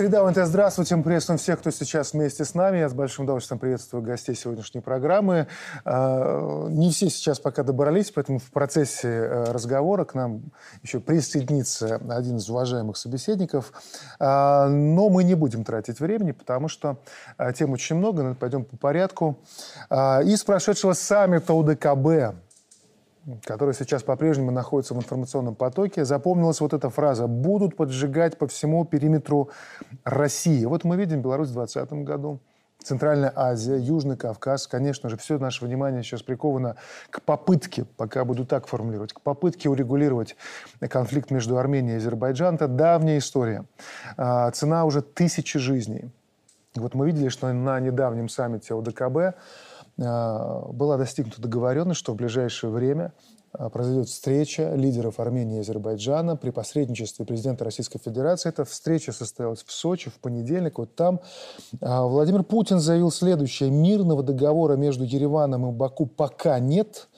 Среда ОНТ, здравствуйте. Мы приветствуем всех, кто сейчас вместе с нами. Я с большим удовольствием приветствую гостей сегодняшней программы. А, не все сейчас пока добрались, поэтому в процессе э, разговора к нам еще присоединится один из уважаемых собеседников. А, но мы не будем тратить времени, потому что а, тем очень много, пойдем по порядку. Из прошедшего саммита УДКБ который сейчас по-прежнему находится в информационном потоке, запомнилась вот эта фраза «будут поджигать по всему периметру России». Вот мы видим Беларусь в 2020 году, Центральная Азия, Южный Кавказ. Конечно же, все наше внимание сейчас приковано к попытке, пока буду так формулировать, к попытке урегулировать конфликт между Арменией и Азербайджаном. Это давняя история. А, цена уже тысячи жизней. Вот мы видели, что на недавнем саммите ОДКБ была достигнута договоренность, что в ближайшее время а, произойдет встреча лидеров Армении и Азербайджана при посредничестве президента Российской Федерации. Эта встреча состоялась в Сочи в понедельник. Вот там а, Владимир Путин заявил следующее. Мирного договора между Ереваном и Баку пока нет,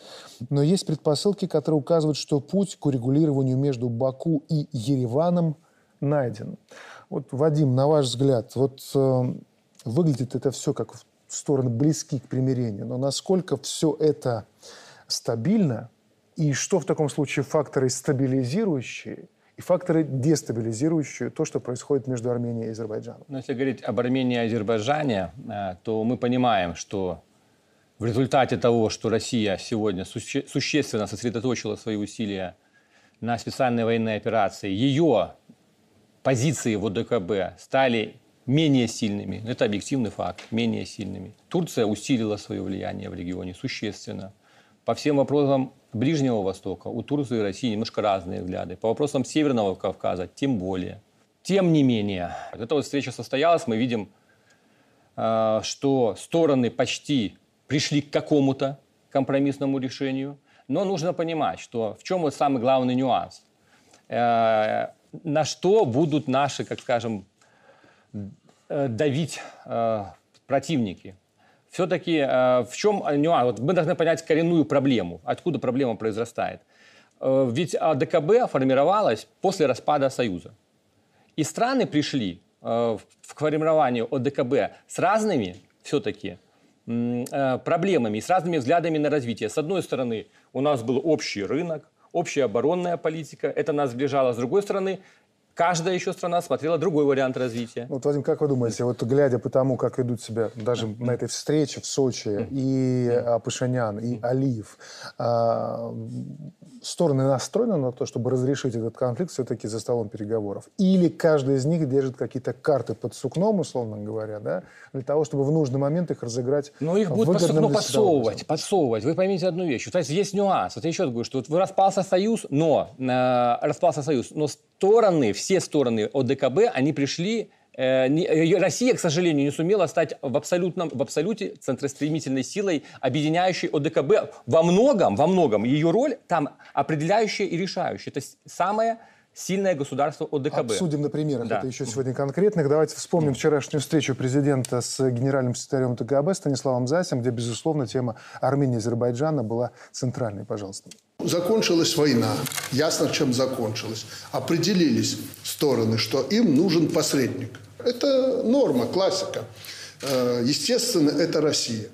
но есть предпосылки, которые указывают, что путь к урегулированию между Баку и Ереваном найден. Вот, Вадим, на ваш взгляд, вот э, выглядит это все как стороны близки к примирению. Но насколько все это стабильно, и что в таком случае факторы стабилизирующие и факторы дестабилизирующие то, что происходит между Арменией и Азербайджаном? Но если говорить об Армении и Азербайджане, э, то мы понимаем, что в результате того, что Россия сегодня суще существенно сосредоточила свои усилия на специальной военной операции, ее позиции в ОДКБ стали менее сильными. Это объективный факт, менее сильными. Турция усилила свое влияние в регионе существенно. По всем вопросам Ближнего Востока у Турции и России немножко разные взгляды. По вопросам Северного Кавказа тем более. Тем не менее, эта вот встреча состоялась, мы видим, э, что стороны почти пришли к какому-то компромиссному решению. Но нужно понимать, что в чем вот самый главный нюанс. Э, на что будут наши, как скажем, давить э, противники. Все-таки э, в чем нюанс? Вот мы должны понять коренную проблему, откуда проблема произрастает. Ведь АДКБ формировалась после распада Союза. И страны пришли в формированию ОДКБ с разными все-таки проблемами и с разными взглядами на развитие. С одной стороны, у нас был общий рынок, общая оборонная политика, это нас сближало. С другой стороны, каждая еще страна смотрела другой вариант развития. Вот, Вадим, как вы думаете, вот глядя по тому, как ведут себя даже на этой встрече в Сочи и а, Пашинян, и Алиев, а, стороны настроены на то, чтобы разрешить этот конфликт все-таки за столом переговоров? Или каждый из них держит какие-то карты под сукном, условно говоря, да, для того, чтобы в нужный момент их разыграть Ну, их будут под сукно подсовывать, подсовывать. Вы поймите одну вещь. То есть есть нюанс. Вот я еще говорю, что вот распался союз, но э, распался союз, но стороны, все стороны ОДКБ, они пришли э, э, Россия, к сожалению, не сумела стать в, абсолютном, в абсолюте центростремительной силой, объединяющей ОДКБ. Во многом, во многом ее роль там определяющая и решающая. Это самое сильное государство ОДКБ. Обсудим на примерах да. это еще сегодня конкретных. Давайте вспомним вчерашнюю встречу президента с генеральным секретарем ОДКБ Станиславом Засем, где, безусловно, тема Армении и Азербайджана была центральной. Пожалуйста. Закончилась война. Ясно, чем закончилась. Определились стороны, что им нужен посредник. Это норма, классика. Э, естественно, это Россия.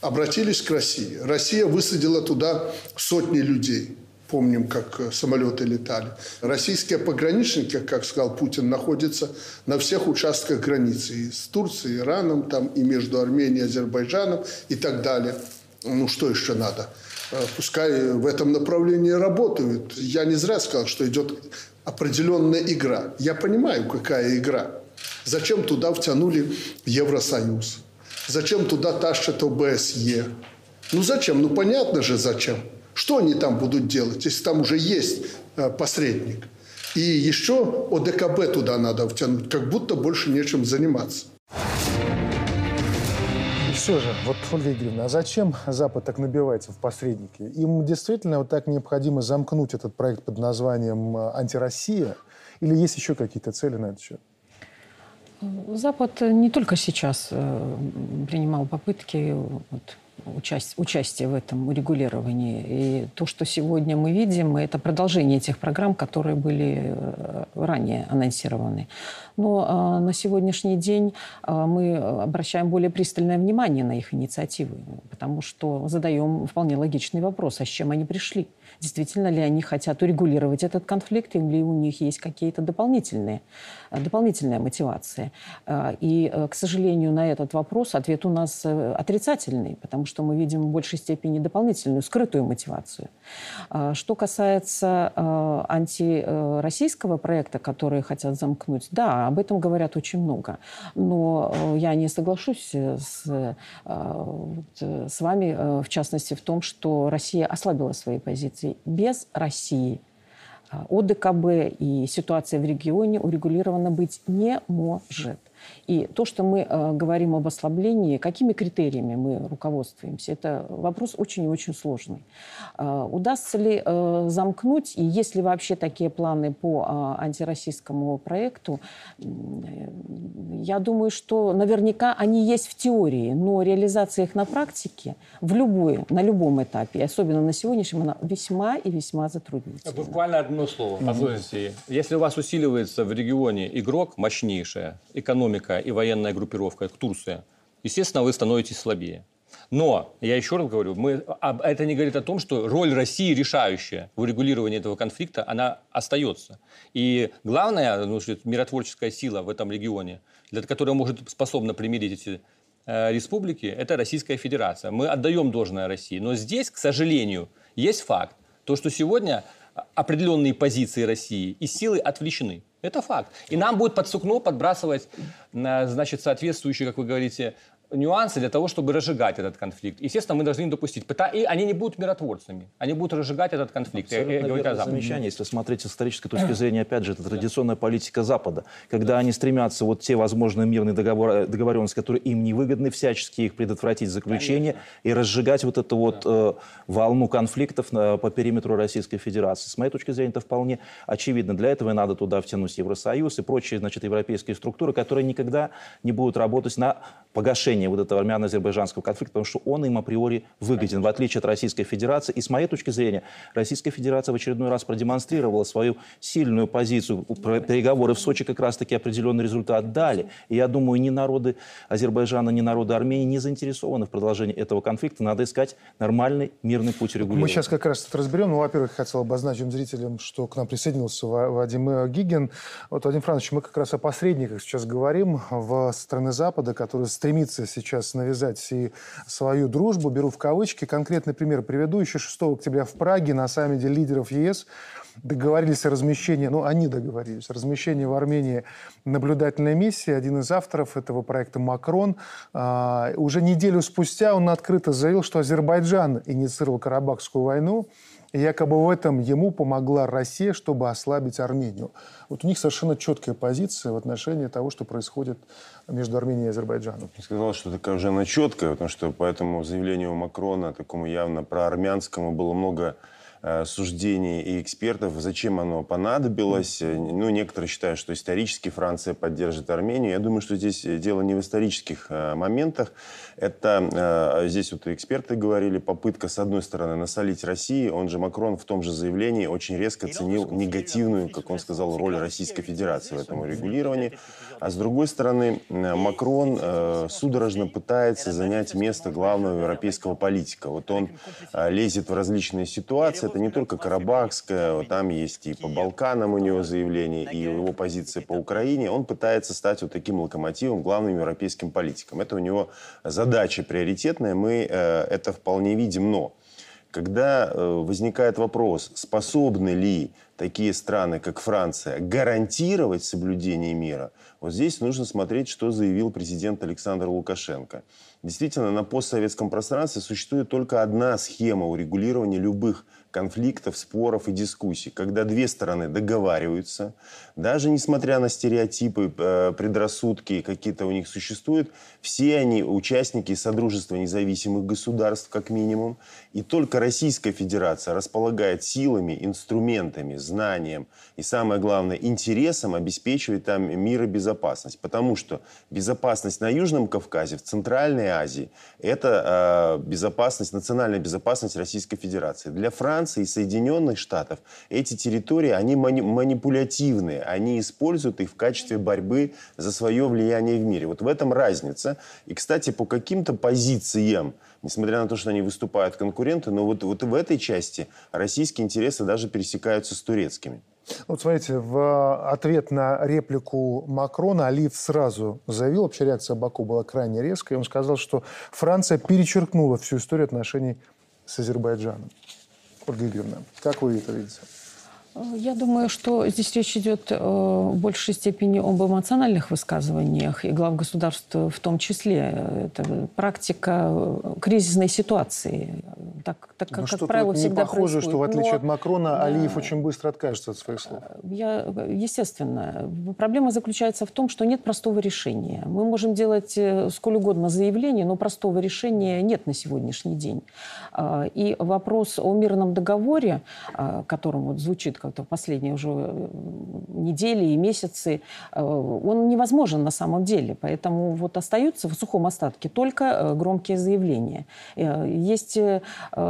Обратились к России. Россия высадила туда сотни людей. Помним, как э, самолеты летали. Российские пограничники, как сказал Путин, находятся на всех участках границы. И с Турцией, Ираном, там, и между Арменией, Азербайджаном и так далее. Ну, что еще надо? Э, пускай в этом направлении работают. Я не зря сказал, что идет определенная игра. Я понимаю, какая игра. Зачем туда втянули Евросоюз? Зачем туда тащат ОБСЕ? Ну зачем? Ну понятно же зачем. Что они там будут делать, если там уже есть э, посредник? И еще ОДКБ туда надо втянуть, как будто больше нечем заниматься все же, вот, Ольга Игоревна, а зачем Запад так набивается в посредники? Им действительно вот так необходимо замкнуть этот проект под названием э, «Антироссия» или есть еще какие-то цели на этот счет? Запад не только сейчас э, принимал попытки вот, участие, участие в этом урегулировании. И то, что сегодня мы видим, это продолжение тех программ, которые были э, ранее анонсированы. Но э, на сегодняшний день э, мы обращаем более пристальное внимание на их инициативы, потому что задаем вполне логичный вопрос, а с чем они пришли? действительно ли они хотят урегулировать этот конфликт, или у них есть какие-то дополнительные, дополнительные мотивации. Э, и, к сожалению, на этот вопрос ответ у нас отрицательный, потому что мы видим в большей степени дополнительную, скрытую мотивацию. Что касается антироссийского проекта, который хотят замкнуть, да, об этом говорят очень много. Но я не соглашусь с, с вами, в частности, в том, что Россия ослабила свои позиции без России а, ОДКБ и ситуация в регионе урегулирована быть не может. И то, что мы э, говорим об ослаблении, какими критериями мы руководствуемся, это вопрос очень и очень сложный. Э, удастся ли э, замкнуть, и есть ли вообще такие планы по э, антироссийскому проекту, э, я думаю, что наверняка они есть в теории, но реализация их на практике в любой, на любом этапе, особенно на сегодняшнем, она весьма и весьма затруднительна. Буквально одно слово. Послушайте, если у вас усиливается в регионе игрок мощнейшая, экономика экономика и военная группировка, как Турция, естественно, вы становитесь слабее. Но, я еще раз говорю, мы, это не говорит о том, что роль России решающая в урегулировании этого конфликта, она остается. И главная ну, миротворческая сила в этом регионе, для которой может способна примирить эти э, республики, это Российская Федерация. Мы отдаем должное России. Но здесь, к сожалению, есть факт, то, что сегодня определенные позиции России и силы отвлечены. Это факт. И нам будет под сукно подбрасывать, значит, соответствующие, как вы говорите, нюансы для того, чтобы разжигать этот конфликт. Естественно, мы должны не допустить. И они не будут миротворцами. Они будут разжигать этот конфликт. Абсолютно верное замечание. Если смотреть с исторической точки зрения, опять же, это традиционная политика Запада. Когда они стремятся вот те возможные мирные договор, договоренности, которые им не выгодны, всячески их предотвратить заключение и разжигать вот эту вот э, волну конфликтов на, по периметру Российской Федерации. С моей точки зрения, это вполне очевидно. Для этого и надо туда втянуть Евросоюз и прочие, значит, европейские структуры, которые никогда не будут работать на погашение решение вот этого армяно-азербайджанского конфликта, потому что он им априори выгоден, в отличие от Российской Федерации. И с моей точки зрения, Российская Федерация в очередной раз продемонстрировала свою сильную позицию. Переговоры в Сочи как раз-таки определенный результат дали. И я думаю, ни народы Азербайджана, ни народы Армении не заинтересованы в продолжении этого конфликта. Надо искать нормальный мирный путь регулирования. Мы сейчас как раз это разберем. Ну, во-первых, хотел обозначить зрителям, что к нам присоединился Вадим Гигин. Вот, Вадим Францович, мы как раз о посредниках сейчас говорим в страны Запада, которые стремятся сейчас навязать и свою дружбу, беру в кавычки. Конкретный пример приведу. Еще 6 октября в Праге на саммите лидеров ЕС договорились о размещении, ну, они договорились, о размещении в Армении наблюдательной миссии. Один из авторов этого проекта Макрон. А, уже неделю спустя он открыто заявил, что Азербайджан инициировал Карабахскую войну. И якобы в этом ему помогла Россия, чтобы ослабить Армению. Вот у них совершенно четкая позиция в отношении того, что происходит между Арменией и Азербайджаном. Я сказал, что такая уже она четкая, потому что по этому заявлению Макрона, такому явно проармянскому, было много суждений и экспертов, зачем оно понадобилось. Ну, некоторые считают, что исторически Франция поддержит Армению. Я думаю, что здесь дело не в исторических э, моментах. Это, э, здесь вот эксперты говорили, попытка, с одной стороны, насолить России. Он же, Макрон, в том же заявлении очень резко ценил негативную, как он сказал, роль Российской Федерации в этом урегулировании. А с другой стороны, Макрон судорожно пытается занять место главного европейского политика. Вот он лезет в различные ситуации, это не только Карабахская, там есть и по Балканам у него заявление, и его позиция по Украине. Он пытается стать вот таким локомотивом, главным европейским политиком. Это у него задача приоритетная, мы э, это вполне видим, но когда э, возникает вопрос, способны ли такие страны, как Франция, гарантировать соблюдение мира, вот здесь нужно смотреть, что заявил президент Александр Лукашенко. Действительно, на постсоветском пространстве существует только одна схема урегулирования любых конфликтов, споров и дискуссий, когда две стороны договариваются, даже несмотря на стереотипы, э, предрассудки, какие-то у них существуют, все они участники Содружества независимых государств, как минимум, и только Российская Федерация располагает силами, инструментами, знанием и, самое главное, интересом обеспечивать там мир и безопасность. Потому что безопасность на Южном Кавказе, в Центральной Азии – это э, безопасность, национальная безопасность Российской Федерации. Для Франции и Соединенных Штатов эти территории, они мани манипулятивные, они используют их в качестве борьбы за свое влияние в мире. Вот в этом разница. И, кстати, по каким-то позициям, несмотря на то, что они выступают конкуренты, но вот, вот в этой части российские интересы даже пересекаются с турецкими. Вот смотрите, в ответ на реплику Макрона Алиев сразу заявил, вообще реакция Баку была крайне резкая, он сказал, что Франция перечеркнула всю историю отношений с Азербайджаном. Ольга Игоревна, как вы это видите? Я думаю, что здесь речь идет э, в большей степени об эмоциональных высказываниях и глав государств в том числе. Это практика э, кризисной ситуации. Так, так как, как правило, не всегда похоже, происходит. что в отличие Но, от Макрона да, Алиев очень быстро откажется от своих слов. Я, естественно. Проблема заключается в том, что нет простого решения. Мы можем делать э, сколь угодно заявления, но простого решения нет на сегодняшний день. И вопрос о мирном договоре, которым вот как-то последние уже э, недели и месяцы, э, он невозможен на самом деле. Поэтому вот остаются в сухом остатке только э, громкие заявления. Есть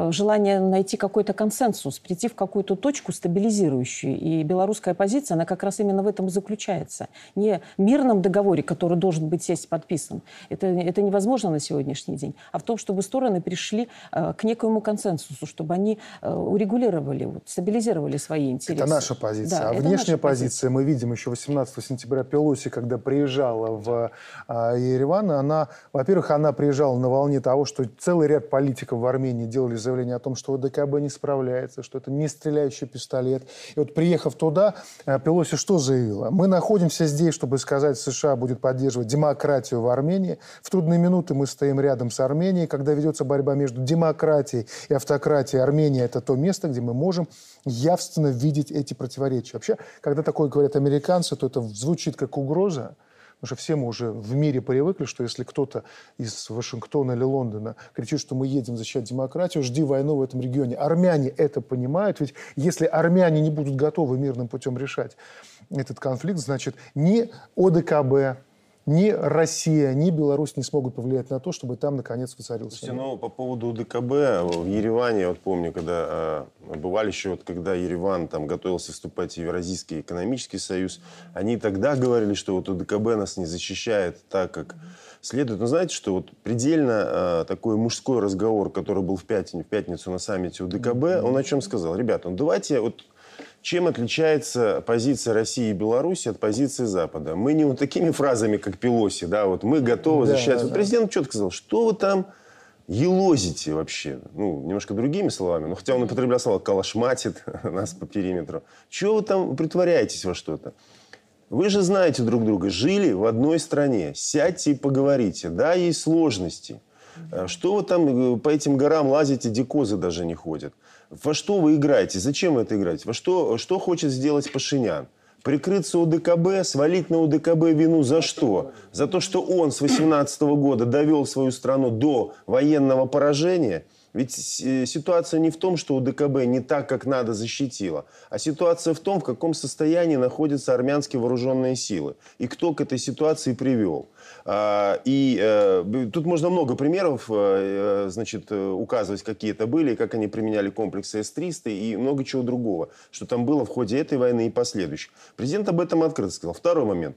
желание найти какой-то консенсус, прийти в какую-то точку стабилизирующую. И белорусская позиция, она как раз именно в этом и заключается. Не в мирном договоре, который должен быть сесть подписан. Это, это невозможно на сегодняшний день. А в том, чтобы стороны пришли к некоему консенсусу, чтобы они урегулировали, вот, стабилизировали свои интересы интересы. Это наша позиция. Да, а внешняя позиция, позиция, мы видим еще 18 сентября Пелоси, когда приезжала в а, Ереван, она, во-первых, она приезжала на волне того, что целый ряд политиков в Армении делали заявление о том, что ОДКБ не справляется, что это не стреляющий пистолет. И вот приехав туда, а, Пелоси что заявила? Мы находимся здесь, чтобы сказать, США будет поддерживать демократию в Армении. В трудные минуты мы стоим рядом с Арменией, когда ведется борьба между демократией и автократией. Армения – это то место, где мы можем явственно видеть эти противоречия. Вообще, когда такое говорят американцы, то это звучит как угроза, Потому что все мы уже в мире привыкли, что если кто-то из Вашингтона или Лондона кричит, что мы едем защищать демократию, жди войну в этом регионе. Армяне это понимают, ведь если армяне не будут готовы мирным путем решать этот конфликт, значит ни ОДКБ, ни Россия, ни Беларусь не смогут повлиять на то, чтобы там, наконец, воцарился Слушайте, ну, по поводу ДКБ, в Ереване, вот помню, когда э, бывали еще, вот, когда Ереван там готовился вступать в Евразийский экономический союз, они тогда говорили, что вот УДКБ нас не защищает так, как следует. Но знаете, что вот предельно э, такой мужской разговор, который был в пятницу, в пятницу на саммите УДКБ, он о чем сказал? Ребята, ну давайте вот чем отличается позиция России и Беларуси от позиции Запада? Мы не вот такими фразами, как Пелоси, да, вот мы готовы да, защищать. Да, вот президент четко сказал, что вы там елозите вообще? Ну, немножко другими словами, но хотя он употреблял слово «калашматит» нас по периметру. Чего вы там притворяетесь во что-то? Вы же знаете друг друга, жили в одной стране. Сядьте и поговорите. Да, есть сложности. Что вы там э, по этим горам лазите, дикозы даже не ходят. Во что вы играете? Зачем это играете? Во что, что хочет сделать Пашинян? Прикрыться УДКБ, свалить на УДКБ вину за что? За то, что он с 18 года довел свою страну до военного поражения – ведь э, ситуация не в том, что УДКБ не так, как надо защитила, а ситуация в том, в каком состоянии находятся армянские вооруженные силы и кто к этой ситуации привел. А, и э, тут можно много примеров, э, значит, указывать, какие это были, как они применяли комплексы С-300 и много чего другого, что там было в ходе этой войны и последующих. Президент об этом открыто сказал. Второй момент.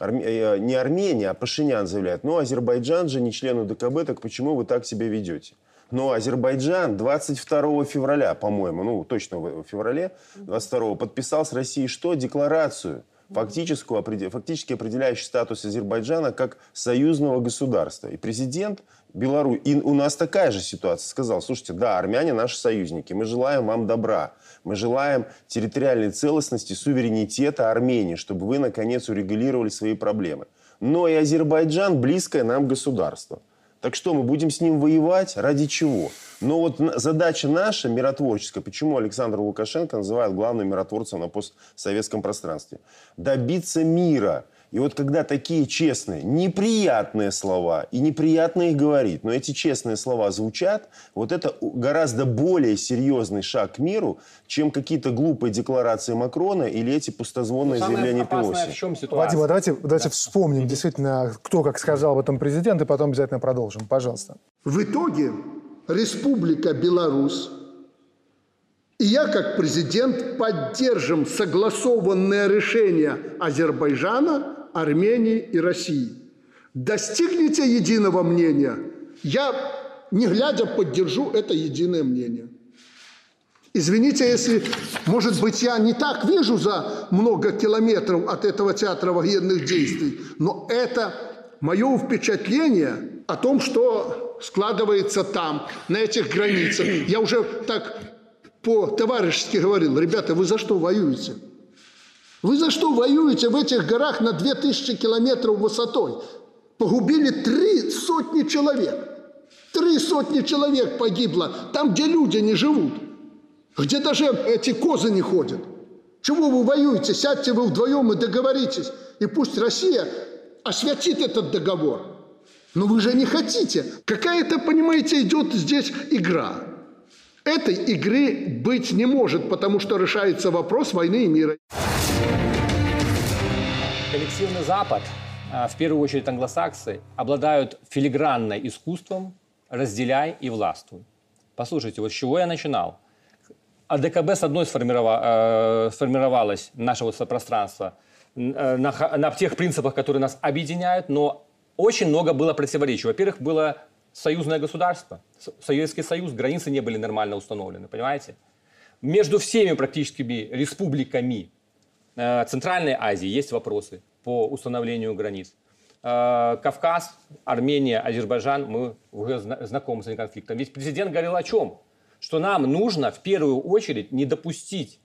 Не Армения, а Пашинян заявляет, ну, Азербайджан же не член УДКБ, так почему вы так себя ведете? Но Азербайджан 22 февраля, по-моему, ну точно в феврале 22 подписал с Россией что? Декларацию фактическую, фактически определяющий статус Азербайджана как союзного государства. И президент Беларуси, и у нас такая же ситуация, сказал, слушайте, да, армяне наши союзники, мы желаем вам добра, мы желаем территориальной целостности, суверенитета Армении, чтобы вы, наконец, урегулировали свои проблемы. Но и Азербайджан близкое нам государство. Так что, мы будем с ним воевать? Ради чего? Но вот задача наша, миротворческая, почему Александр Лукашенко называют главным миротворцем на постсоветском пространстве? Добиться мира – и вот когда такие честные, неприятные слова, и неприятно их говорить, но эти честные слова звучат, вот это гораздо более серьезный шаг к миру, чем какие-то глупые декларации Макрона или эти пустозвонные ну, заявления Пелоси. В чем ситуация? Вадим, а давайте, давайте да. вспомним действительно, кто как сказал об этом президент, и потом обязательно продолжим. Пожалуйста. В итоге Республика Беларусь и я, как президент, поддержим согласованное решение Азербайджана Армении и России. Достигнете единого мнения, я, не глядя, поддержу это единое мнение. Извините, если, может быть, я не так вижу за много километров от этого театра военных действий, но это мое впечатление о том, что складывается там, на этих границах. Я уже так по-товарищески говорил, ребята, вы за что воюете? Вы за что воюете в этих горах на 2000 километров высотой? Погубили три сотни человек. Три сотни человек погибло там, где люди не живут. Где даже эти козы не ходят. Чего вы воюете? Сядьте вы вдвоем и договоритесь. И пусть Россия освятит этот договор. Но вы же не хотите. Какая-то, понимаете, идет здесь игра. Этой игры быть не может, потому что решается вопрос войны и мира. Коллективный Запад, а, в первую очередь англосаксы, обладают филигранным искусством «разделяй и властвуй». Послушайте, вот с чего я начинал. АДКБ, с одной сформирова, э, сформировалось нашего пространства э, на, на тех принципах, которые нас объединяют, но очень много было противоречий. Во-первых, было союзное государство, Советский Союз, границы не были нормально установлены, понимаете? Между всеми практически республиками э, Центральной Азии есть вопросы по установлению границ. Э, Кавказ, Армения, Азербайджан, мы уже знакомы с этим конфликтом. Ведь президент говорил о чем? Что нам нужно в первую очередь не допустить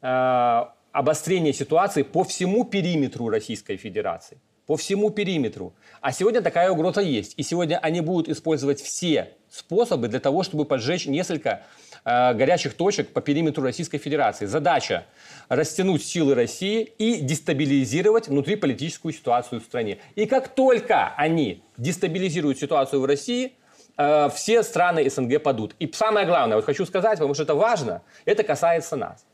э, обострения ситуации по всему периметру Российской Федерации по всему периметру. А сегодня такая угроза есть. И сегодня они будут использовать все способы для того, чтобы поджечь несколько э, горячих точек по периметру Российской Федерации. Задача – растянуть силы России и дестабилизировать внутриполитическую ситуацию в стране. И как только они дестабилизируют ситуацию в России, э, все страны СНГ падут. И самое главное, вот хочу сказать, потому что это важно, это касается нас.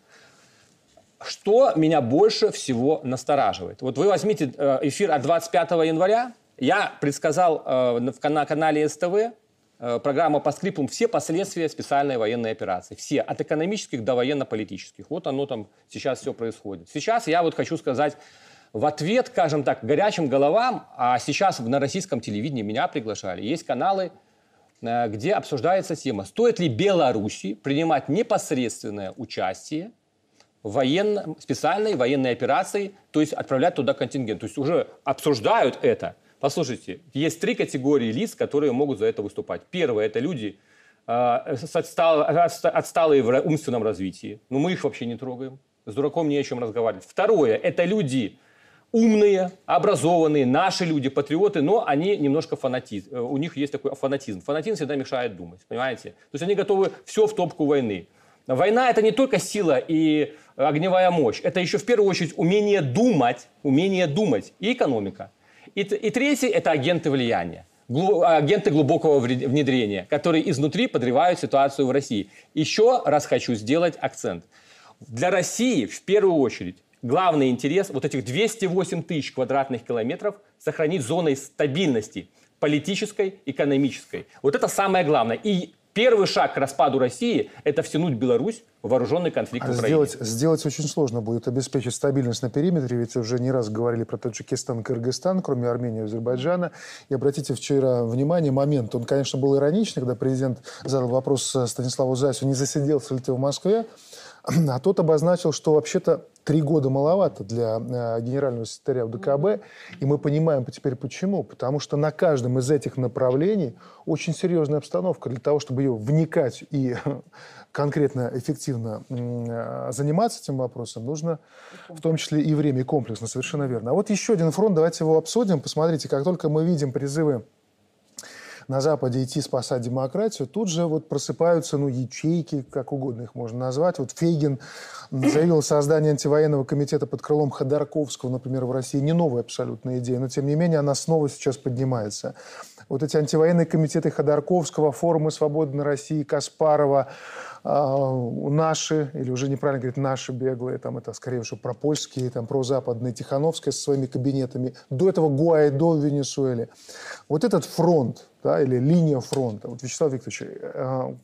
Что меня больше всего настораживает? Вот вы возьмите э, эфир от 25 января. Я предсказал э, на канале СТВ э, программа по скриптам все последствия специальной военной операции. Все, от экономических до военно-политических. Вот оно там сейчас все происходит. Сейчас я вот хочу сказать в ответ, скажем так, горячим головам, а сейчас на российском телевидении меня приглашали, есть каналы, где обсуждается тема, стоит ли Беларуси принимать непосредственное участие военно, специальной военной операции, то есть отправлять туда контингент. То есть уже обсуждают это. Послушайте, есть три категории лиц, которые могут за это выступать. Первое – это люди, э, отсталые в умственном развитии. Но мы их вообще не трогаем. С дураком не о чем разговаривать. Второе – это люди умные, образованные, наши люди, патриоты, но они немножко фанатизм. У них есть такой фанатизм. Фанатизм всегда мешает думать, понимаете? То есть они готовы все в топку войны. Война – это не только сила и огневая мощь. Это еще в первую очередь умение думать, умение думать и экономика. И, и третье – это агенты влияния агенты глубокого внедрения, которые изнутри подрывают ситуацию в России. Еще раз хочу сделать акцент. Для России в первую очередь главный интерес вот этих 208 тысяч квадратных километров сохранить зоной стабильности политической, экономической. Вот это самое главное. И Первый шаг к распаду России – это втянуть Беларусь в вооруженный конфликт а в Украине. Сделать, сделать очень сложно будет обеспечить стабильность на периметре, ведь уже не раз говорили про Таджикистан, Кыргызстан, кроме Армении и Азербайджана. И обратите вчера внимание, момент, он, конечно, был ироничный, когда президент задал вопрос Станиславу Зайцу, не засиделся ли ты в Москве, а тот обозначил, что вообще-то три года маловато для э, генерального секретаря ДКБ, и мы понимаем теперь почему. Потому что на каждом из этих направлений очень серьезная обстановка. Для того, чтобы ее вникать и конкретно, эффективно э, заниматься этим вопросом, нужно в том числе и время, и комплексно, совершенно верно. А вот еще один фронт, давайте его обсудим. Посмотрите, как только мы видим призывы на Западе идти спасать демократию, тут же вот просыпаются, ну, ячейки, как угодно их можно назвать. Вот Фейгин заявил создание антивоенного комитета под крылом Ходорковского, например, в России. Не новая абсолютная идея, но тем не менее она снова сейчас поднимается. Вот эти антивоенные комитеты Ходорковского, форумы «Свободной России», Каспарова, наши, или уже неправильно говорить, наши беглые, там это скорее уже пропольские, там прозападные, Тихановская со своими кабинетами, до этого Гуайдо в Венесуэле. Вот этот фронт, да, или линия фронта, вот, Вячеслав Викторович, э,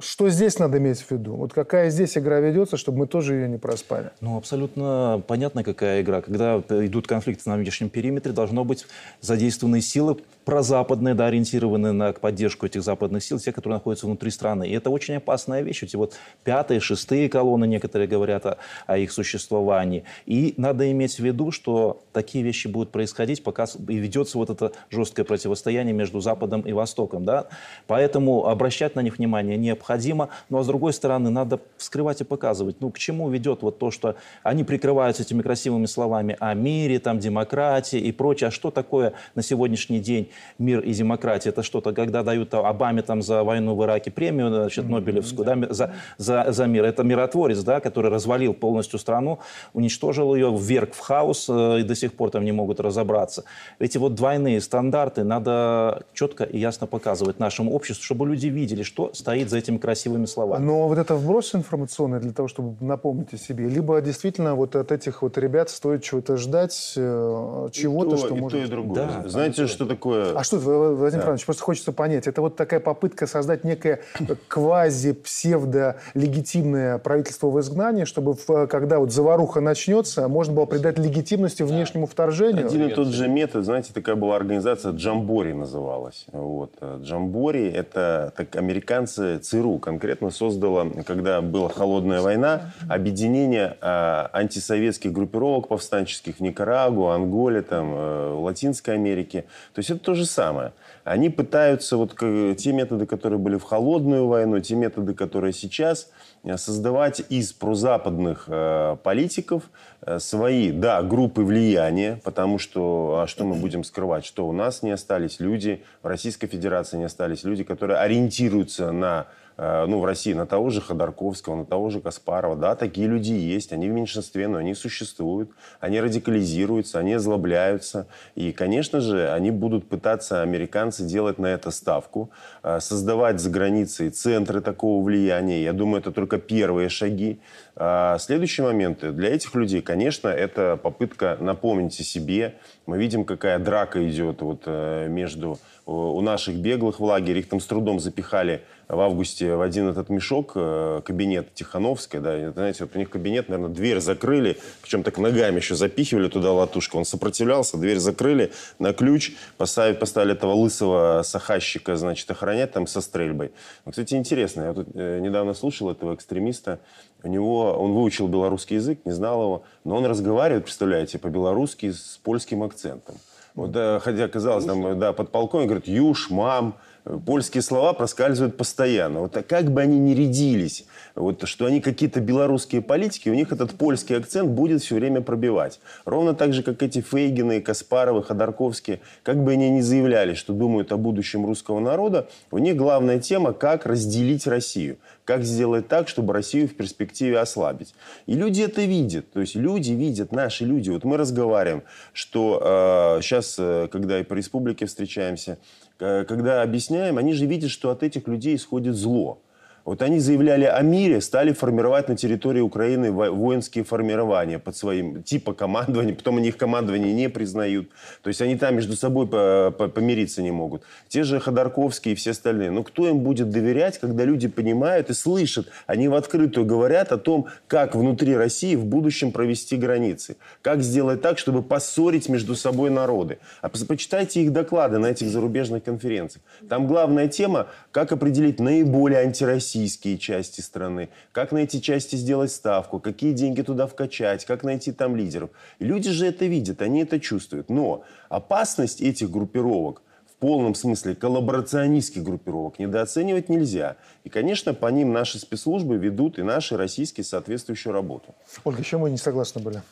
что здесь надо иметь в виду? Вот какая здесь игра ведется, чтобы мы тоже ее не проспали? Ну, абсолютно понятно, какая игра. Когда идут конфликты на внешнем периметре, должно быть задействованы силы прозападные, да, ориентированные на поддержку этих западных сил, те, которые находятся внутри страны. И это очень опасная вещь. Эти вот пятые, шестые колонны, некоторые говорят о, о их существовании. И надо иметь в виду, что такие вещи будут происходить, пока и ведется вот это жесткое противостояние между Западом и Востоком. Да? Поэтому обращать на них внимание необходимо. Но, с другой стороны, надо вскрывать и показывать, ну, к чему ведет вот то, что они прикрываются этими красивыми словами о мире, там, демократии и прочее. А что такое на сегодняшний день мир и демократия? Это что-то, когда дают Обаме там за войну в Ираке премию, значит, Нобелевскую, да, за, за, за мир. Это миротворец, да, который развалил полностью страну, уничтожил ее, вверг в хаос, э, и до сих пор там не могут разобраться. Эти вот двойные стандарты надо четко и ясно показывать нашему обществу, чтобы люди видели, что стоит за этими красивыми словами. Но вот это вброс информационный для того, чтобы напомнить о себе, либо действительно вот от этих вот ребят стоит чего-то ждать, э, чего-то, что и может... то, и другое. Да, Знаете, что такое... А что, Владимир да. Иванович, просто хочется понять, это вот такая попытка создать некое квази-псевдо-легитимное правительство в изгнании, чтобы когда вот заваруха начнется, можно было придать легитимности внешнему вторжению? Один и тот же метод, знаете, такая была организация, Джамбори называлась. Вот. Джамбори – это так, американцы, ЦРУ конкретно создала, когда была холодная война, объединение а, антисоветских группировок повстанческих в Никарагуа, Анголе, там, э, Латинской Америке. То есть это то же самое. Они пытаются, вот те методы, которые были в холодную войну, те методы, которые сейчас, э, создавать из прозападных э, политиков э, свои, да, группы влияния, потому что, а что мы будем скрывать, что у нас не остались люди, в Российской Федерации не остались люди, которые ориентируются на ну, в России на того же Ходорковского, на того же Каспарова. Да, такие люди есть, они в меньшинстве, но они существуют, они радикализируются, они озлобляются. И, конечно же, они будут пытаться, американцы, делать на это ставку, э, создавать за границей центры такого влияния. Я думаю, это только первые шаги. А следующие моменты для этих людей, конечно, это попытка напомнить о себе. Мы видим, какая драка идет вот э, между у наших беглых в лагере. Их там с трудом запихали в августе в один этот мешок, э, кабинет Тихановской, да, знаете, вот у них кабинет, наверное, дверь закрыли, причем так ногами еще запихивали туда латушку, он сопротивлялся, дверь закрыли на ключ, поставили, поставили этого лысого сахащика, значит, охранять там со стрельбой. Ну, кстати, интересно, я тут э, недавно слушал этого экстремиста, у него, он выучил белорусский язык, не знал его, но он разговаривает, представляете, по-белорусски с польским акцентом. Вот, да, хотя, казалось, там, да, подполковник говорит, юж, мам, польские слова проскальзывают постоянно. Вот как бы они ни рядились, вот, что они какие-то белорусские политики, у них этот польский акцент будет все время пробивать. Ровно так же, как эти Фейгины, Каспаровы, Ходорковские, как бы они ни заявляли, что думают о будущем русского народа, у них главная тема, как разделить Россию. Как сделать так, чтобы Россию в перспективе ослабить. И люди это видят. То есть люди видят, наши люди. Вот мы разговариваем, что э, сейчас, э, когда и по республике встречаемся, когда объясняем, они же видят, что от этих людей исходит зло. Вот они заявляли о мире, стали формировать на территории Украины воинские формирования под своим типа командования, потом они их командование не признают. То есть они там между собой помириться не могут. Те же Ходорковские и все остальные. Но кто им будет доверять, когда люди понимают и слышат, они в открытую говорят о том, как внутри России в будущем провести границы, как сделать так, чтобы поссорить между собой народы. А почитайте их доклады на этих зарубежных конференциях. Там главная тема, как определить наиболее антироссийские российские части страны, как на эти части сделать ставку, какие деньги туда вкачать, как найти там лидеров. Люди же это видят, они это чувствуют. Но опасность этих группировок в полном смысле коллаборационистских группировок недооценивать нельзя. И, конечно, по ним наши спецслужбы ведут и наши российские соответствующую работу. Ольга, чем вы не согласны были?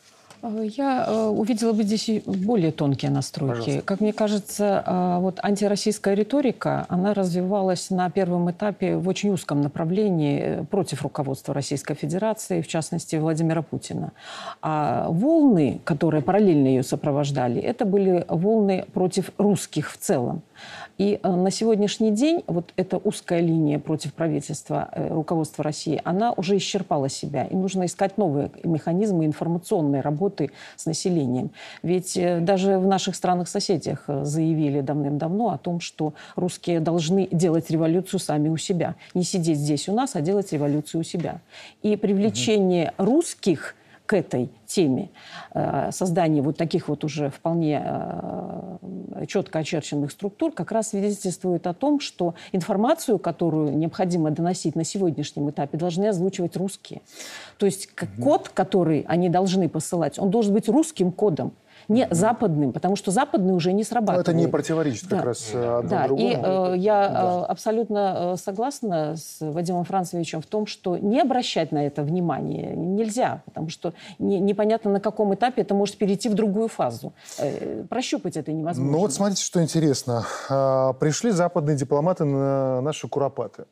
Э, я э, увидела бы здесь более тонкие настройки. Пожалуйста. Как мне кажется, э, вот антироссийская риторика, она развивалась на первом этапе в очень узком направлении против руководства Российской Федерации, в частности Владимира Путина. А волны, которые параллельно ее сопровождали, это были волны против русских в целом. И э, на сегодняшний день вот эта узкая линия против правительства, э, руководства России, она уже исчерпала себя. И нужно искать новые механизмы информационной работы с населением. Ведь э, даже в наших странах-соседях заявили давным-давно о том, что русские должны делать революцию сами у себя. Не сидеть здесь у нас, а делать революцию у себя. И привлечение угу. русских к этой теме. Э, создания вот таких вот уже вполне э, четко очерченных структур как раз свидетельствует о том, что информацию, которую необходимо доносить на сегодняшнем этапе, должны озвучивать русские. То есть код, который они должны посылать, он должен быть русским кодом не западным, потому что западный уже не срабатывает. Но это не противоречит да. как раз э, одно да. другому. И э, я да. Э, абсолютно э, согласна с Вадимом Францевичем в том, что не обращать на это внимание нельзя, потому что не, непонятно на каком этапе это может перейти в другую фазу. Э, прощупать это невозможно. Ну вот смотрите, что интересно. А, пришли западные дипломаты на наши куропаты.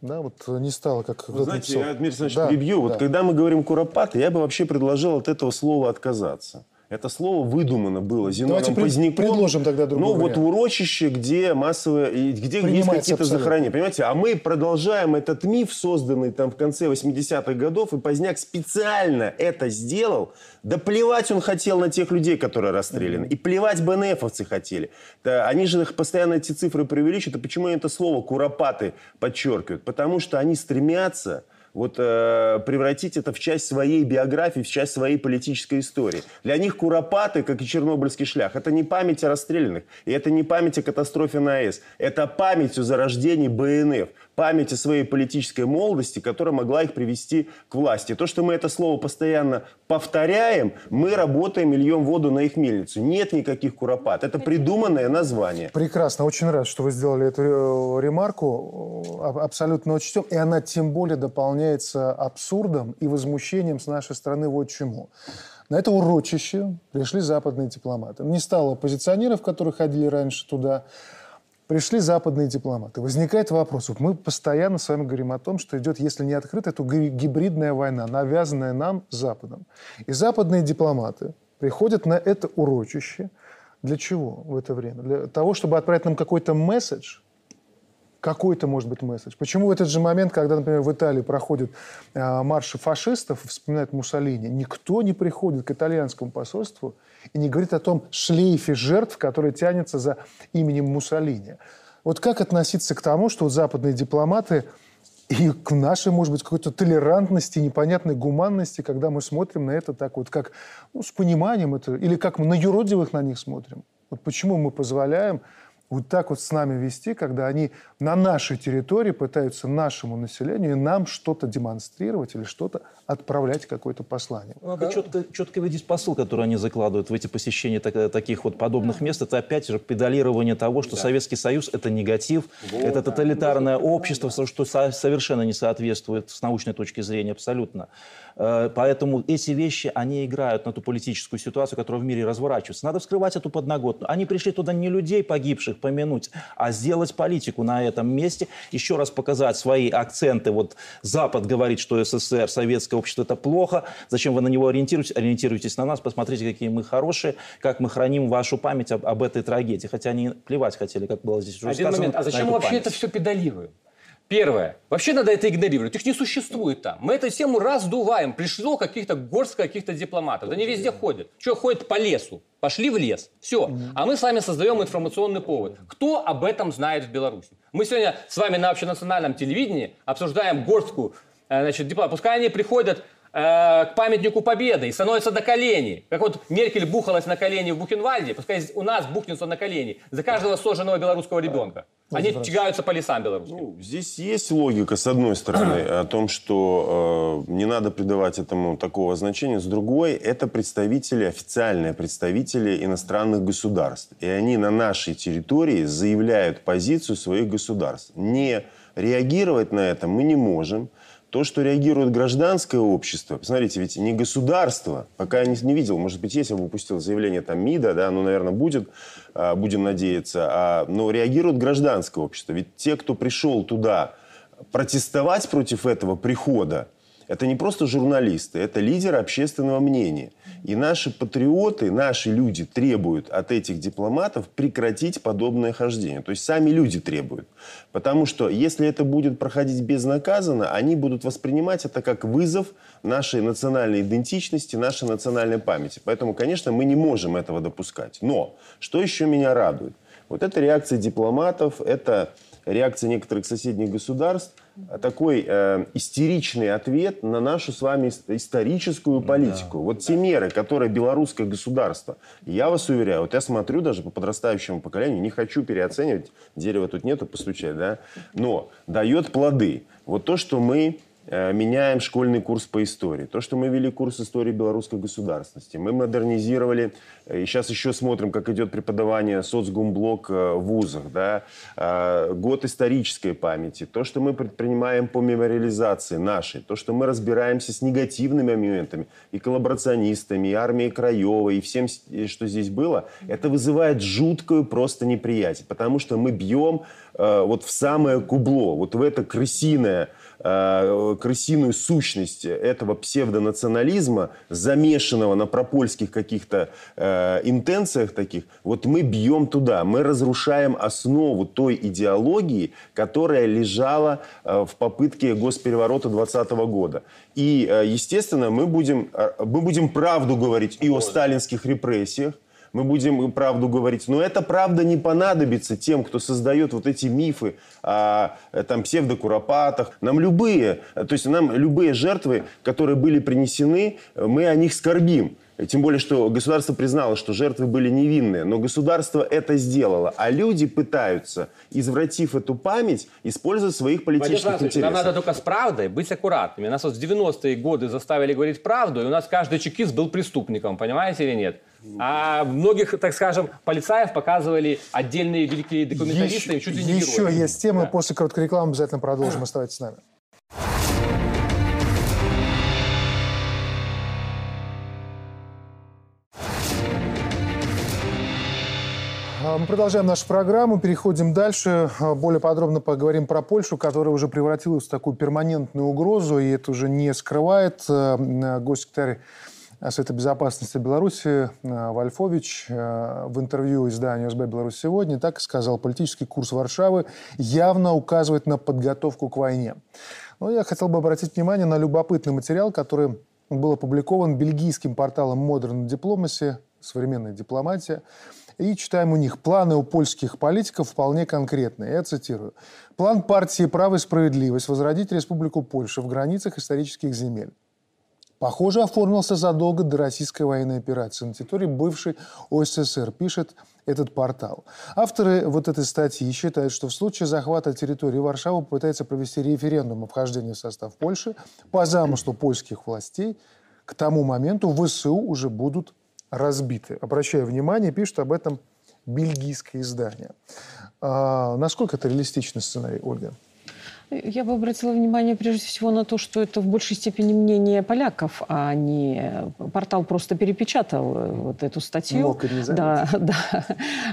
Да, вот не стало как... Вы знаете, я, Дмитрий Александрович, да, перебью. Да. Вот когда мы говорим куропаты, я бы вообще предложил от этого слова отказаться. Это слово выдумано было Зиноном Давайте Поздняком. предложим тогда другой Ну, вариант. вот урочище, где массовые, где есть какие-то захоронения. Понимаете, а мы продолжаем этот миф, созданный там в конце 80-х годов, и Поздняк специально это сделал. Да плевать он хотел на тех людей, которые расстреляны. И плевать БНФовцы хотели. Да, они же постоянно эти цифры преувеличивают. А почему они это слово «куропаты» подчеркивают? Потому что они стремятся вот э, превратить это в часть своей биографии, в часть своей политической истории. Для них Куропаты, как и Чернобыльский шлях, это не память о расстрелянных, и это не память о катастрофе на АЭС, это память о зарождении БНФ, память о своей политической молодости, которая могла их привести к власти. То, что мы это слово постоянно повторяем, мы работаем миллион воду на их мельницу. Нет никаких Куропат. Это придуманное название. Прекрасно. Очень рад, что вы сделали эту ремарку. Абсолютно учтем. И она тем более дополняет наполняется абсурдом и возмущением с нашей стороны вот чему. На это урочище пришли западные дипломаты. Не стало оппозиционеров, которые ходили раньше туда. Пришли западные дипломаты. Возникает вопрос. Вот мы постоянно с вами говорим о том, что идет, если не открытая, то гибридная война, навязанная нам Западом. И западные дипломаты приходят на это урочище. Для чего в это время? Для того, чтобы отправить нам какой-то месседж, какой-то, может быть, месседж. Почему в этот же момент, когда, например, в Италии проходят э, марши фашистов, вспоминают Муссолини, никто не приходит к итальянскому посольству и не говорит о том шлейфе жертв, который тянется за именем Муссолини. Вот как относиться к тому, что вот западные дипломаты и к нашей, может быть, какой-то толерантности, непонятной гуманности, когда мы смотрим на это так вот, как ну, с пониманием это, или как мы на юродивых на них смотрим. Вот почему мы позволяем вот так вот с нами вести, когда они на нашей территории пытаются нашему населению и нам что-то демонстрировать или что-то отправлять, какое-то послание. Надо да? четко, четко видеть посыл, который они закладывают в эти посещения так, таких вот подобных мест. Это опять же педалирование того, что да. Советский Союз – это негатив, вот, это тоталитарное да. общество, что совершенно не соответствует с научной точки зрения абсолютно. Э, поэтому эти вещи, они играют на ту политическую ситуацию, которая в мире разворачивается. Надо вскрывать эту подноготную. Они пришли туда не людей погибших помянуть, а сделать политику на этом месте, еще раз показать свои акценты. Вот Запад говорит, что СССР, советское общество – это плохо. Зачем вы на него ориентируетесь? Ориентируйтесь на нас, посмотрите, какие мы хорошие, как мы храним вашу память об, об этой трагедии. Хотя они плевать хотели, как было здесь уже Один сказано. момент. А зачем мы вообще память? это все педалируем? Первое. Вообще надо это игнорировать. Их не существует там. Мы эту тему раздуваем. Пришло каких-то горсть каких-то дипломатов. Они везде ходят. Что ходят по лесу? Пошли в лес. Все. А мы с вами создаем информационный повод. Кто об этом знает в Беларуси? Мы сегодня с вами на общенациональном телевидении обсуждаем горстку э, значит, дипломатов. Пускай они приходят э, к памятнику Победы и становятся на колени. Как вот Меркель бухалась на колени в Бухенвальде, пускай у нас бухнется на колени за каждого сожженного белорусского ребенка. Они тягаются по лесам белорусским. Ну, здесь есть логика, с одной стороны, о том, что э, не надо придавать этому такого значения. С другой, это представители, официальные представители иностранных государств. И они на нашей территории заявляют позицию своих государств. Не реагировать на это мы не можем То, что реагирует гражданское общество, посмотрите, ведь не государство, пока я не, не видел, может быть, есть, я выпустил заявление там МИДа, да, ну, наверное, будет, а, будем надеяться, а, но реагирует гражданское общество. Ведь те, кто пришел туда протестовать против этого прихода, это не просто журналисты, это лидеры общественного мнения. И наши патриоты, наши люди требуют от этих дипломатов прекратить подобное хождение. То есть сами люди требуют. Потому что если это будет проходить безнаказанно, они будут воспринимать это как вызов нашей национальной идентичности, нашей национальной памяти. Поэтому, конечно, мы не можем этого допускать. Но что еще меня радует? Вот это реакция дипломатов, это реакция некоторых соседних государств, такой э, истеричный ответ на нашу с вами историческую политику. Да, вот да. те меры, которые белорусское государство, я вас уверяю, вот я смотрю даже по подрастающему поколению, не хочу переоценивать, дерева тут нету, постучать, да, но дает плоды. Вот то, что мы меняем школьный курс по истории. То, что мы вели курс истории белорусской государственности, мы модернизировали, э, и сейчас еще смотрим, как идет преподавание соцгумблок э, в вузах, да, год исторической памяти, то, что мы предпринимаем по мемориализации нашей, то, что мы разбираемся с негативными моментами, и коллаборационистами, и армией Краевой, и всем, что здесь было, это вызывает жуткую просто неприятие, потому что мы бьем вот в самое кубло, вот в это крысиное э, крысиную сущность этого псевдонационализма, замешанного на пропольских каких-то э, интенциях таких, вот мы бьем туда, мы разрушаем основу той идеологии, которая лежала э, в попытке госпереворота 2020 года. И, э, естественно, мы будем, э, мы будем правду говорить и о сталинских репрессиях, мы будем правду говорить. Но эта правда не понадобится тем, кто создает вот эти мифы о там, псевдокуропатах. Нам любые, то есть нам любые жертвы, которые были принесены, мы о них скорбим. Тем более, что государство признало, что жертвы были невинные. Но государство это сделало. А люди пытаются, извратив эту память, использовать своих политических интересов. Нам надо только с правдой быть аккуратными. Нас вот в 90-е годы заставили говорить правду, и у нас каждый чекист был преступником, понимаете или нет? А многих, так скажем, полицаев показывали отдельные великие документалисты, еще, чуть ли не Еще герои. есть темы, да. после короткой рекламы обязательно продолжим. Оставайтесь с нами. А, мы продолжаем нашу программу, переходим дальше. А, более подробно поговорим про Польшу, которая уже превратилась в такую перманентную угрозу, и это уже не скрывает а, госсекретарь Совета безопасности Беларуси Вольфович в интервью изданию СБ «Беларусь сегодня» так сказал, политический курс Варшавы явно указывает на подготовку к войне. Но я хотел бы обратить внимание на любопытный материал, который был опубликован бельгийским порталом Modern Diplomacy, современная дипломатия. И читаем у них. Планы у польских политиков вполне конкретные. Я цитирую. План партии «Право и справедливость» возродить Республику Польша в границах исторических земель. Похоже, оформился задолго до российской военной операции на территории бывшей ОССР, пишет этот портал. Авторы вот этой статьи считают, что в случае захвата территории Варшава попытается провести референдум о вхождении в состав Польши по замыслу польских властей. К тому моменту ВСУ уже будут разбиты. Обращаю внимание, пишет об этом бельгийское издание. А, насколько это реалистичный сценарий, Ольга? Я бы обратила внимание прежде всего на то, что это в большей степени мнение поляков, а не портал просто перепечатал э, вот эту статью. Мог не да, да.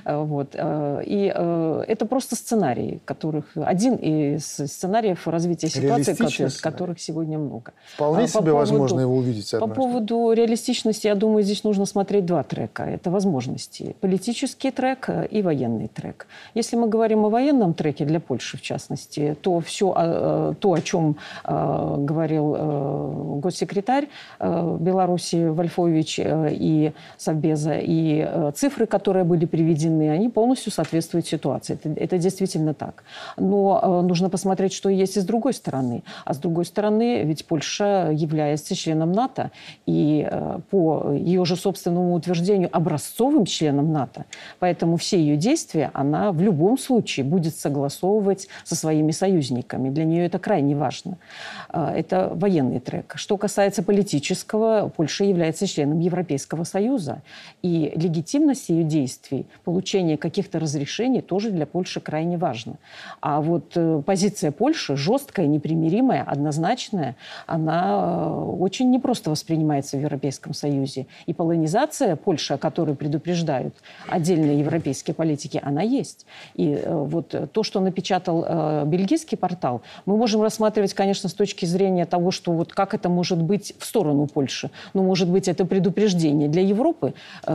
Вот. Э, и э, это просто сценарий, которых один из сценариев развития ситуации, которых, которых сегодня много. Вполне а, себе поводу, возможно его увидеть. Однажды. По поводу реалистичности, я думаю, здесь нужно смотреть два трека. Это возможности. Политический трек и военный трек. Если мы говорим о военном треке для Польши, в частности, то все Э, то, о чем э, говорил э, госсекретарь Беларуси Вольфович и Совбеза, и цифры, которые были приведены, они полностью соответствуют ситуации. Это, это действительно так. Но нужно посмотреть, что есть и с другой стороны. А с другой стороны, ведь Польша является членом НАТО, и по ее же собственному утверждению образцовым членом НАТО. Поэтому все ее действия она в любом случае будет согласовывать со своими союзниками. Союзниками. Для нее это крайне важно. А, это военный трек. Что касается политического, Польша является членом Европейского Союза. И легитимность ее действий, получение каких-то разрешений тоже для Польши крайне важно. А вот э, позиция Польши жесткая, непримиримая, однозначная, она э, очень непросто воспринимается в Европейском Союзе. И полонизация Польши, о которой предупреждают отдельные европейские политики, она есть. И э, вот то, что напечатал бельгийский портал, мы можем рассматривать, конечно, с точки зрения того, что вот как это может быть в сторону Польши. Ну, может быть, это предупреждение для Европы,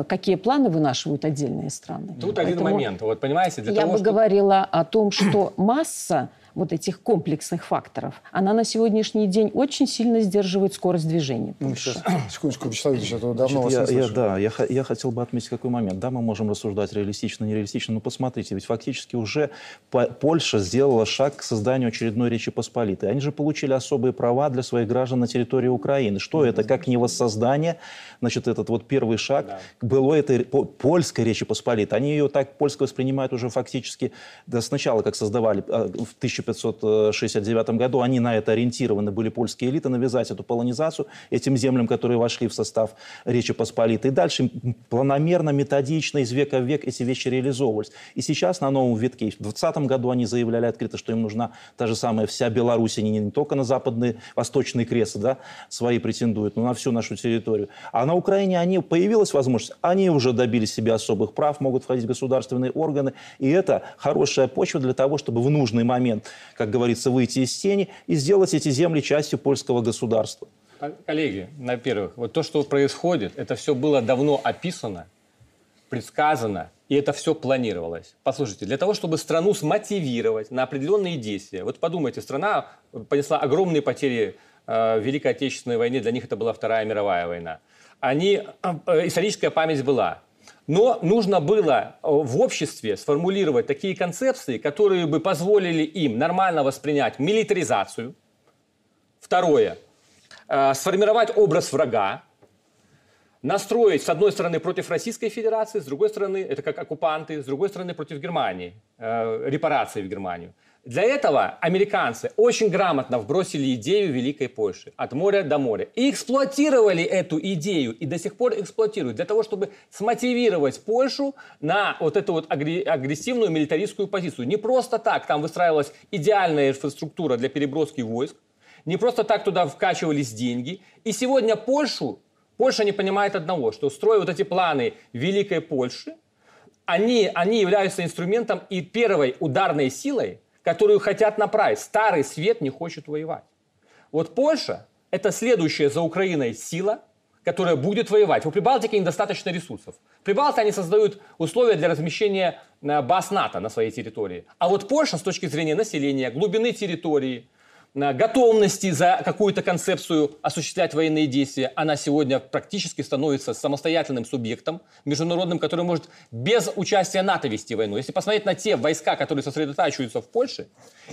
какие планы вынашивают отдельные страны. Тут Поэтому один момент. Вот понимаете, для я того, бы что... говорила о том, что масса вот этих комплексных факторов, она на сегодняшний день очень сильно сдерживает скорость движения. Ну, сейчас, секундочку, Вячеслав Ильич, это давно Значит, вас я, я, Да, я, я хотел бы отметить какой момент. Да, мы можем рассуждать реалистично, нереалистично, но посмотрите, ведь фактически уже Польша сделала шаг к созданию очередной Речи Посполитой. Они же получили особые права для своих граждан на территории Украины. Что это, как не воссоздание, значит, этот вот первый шаг да. было этой польской Речи Посполитой. Они ее так польско воспринимают уже фактически да, сначала, как создавали а, в 1000 1569 году, они на это ориентированы, были польские элиты, навязать эту полонизацию этим землям, которые вошли в состав Речи Посполитой. И дальше планомерно, методично, из века в век эти вещи реализовывались. И сейчас на новом витке, в 2020 году они заявляли открыто, что им нужна та же самая вся Беларусь, не, не только на западный, восточный крест, да, свои претендуют, но на всю нашу территорию. А на Украине они, появилась возможность, они уже добились себе особых прав, могут входить в государственные органы, и это хорошая почва для того, чтобы в нужный момент как говорится, выйти из тени и сделать эти земли частью польского государства. Коллеги, на первых, вот то, что происходит, это все было давно описано, предсказано, и это все планировалось. Послушайте, для того, чтобы страну смотивировать на определенные действия, вот подумайте, страна понесла огромные потери э, в Великой Отечественной войне, для них это была Вторая мировая война. Они, э, историческая память была. Но нужно было э, в обществе сформулировать такие концепции, которые бы позволили им нормально воспринять милитаризацию. Второе. Э, сформировать образ врага. Настроить, с одной стороны, против Российской Федерации, с другой стороны, это как оккупанты, с другой стороны, против Германии, репарации в Германию. Для этого американцы очень грамотно вбросили идею Великой Польши от моря до моря. И эксплуатировали эту идею, и до сих пор эксплуатируют, для того, чтобы смотивировать Польшу на вот эту вот агрессивную милитаристскую позицию. Не просто так там выстраивалась идеальная инфраструктура для переброски войск, не просто так туда вкачивались деньги. И сегодня Польшу, Польша не понимает одного, что строя вот эти планы Великой Польши, они, они являются инструментом и первой ударной силой, которую хотят направить. Старый свет не хочет воевать. Вот Польша – это следующая за Украиной сила, которая будет воевать. У Прибалтики недостаточно ресурсов. Прибалты они создают условия для размещения э, баз НАТО на своей территории. А вот Польша с точки зрения населения, глубины территории, готовности за какую-то концепцию осуществлять военные действия, она сегодня практически становится самостоятельным субъектом международным, который может без участия НАТО вести войну. Если посмотреть на те войска, которые сосредотачиваются в Польше,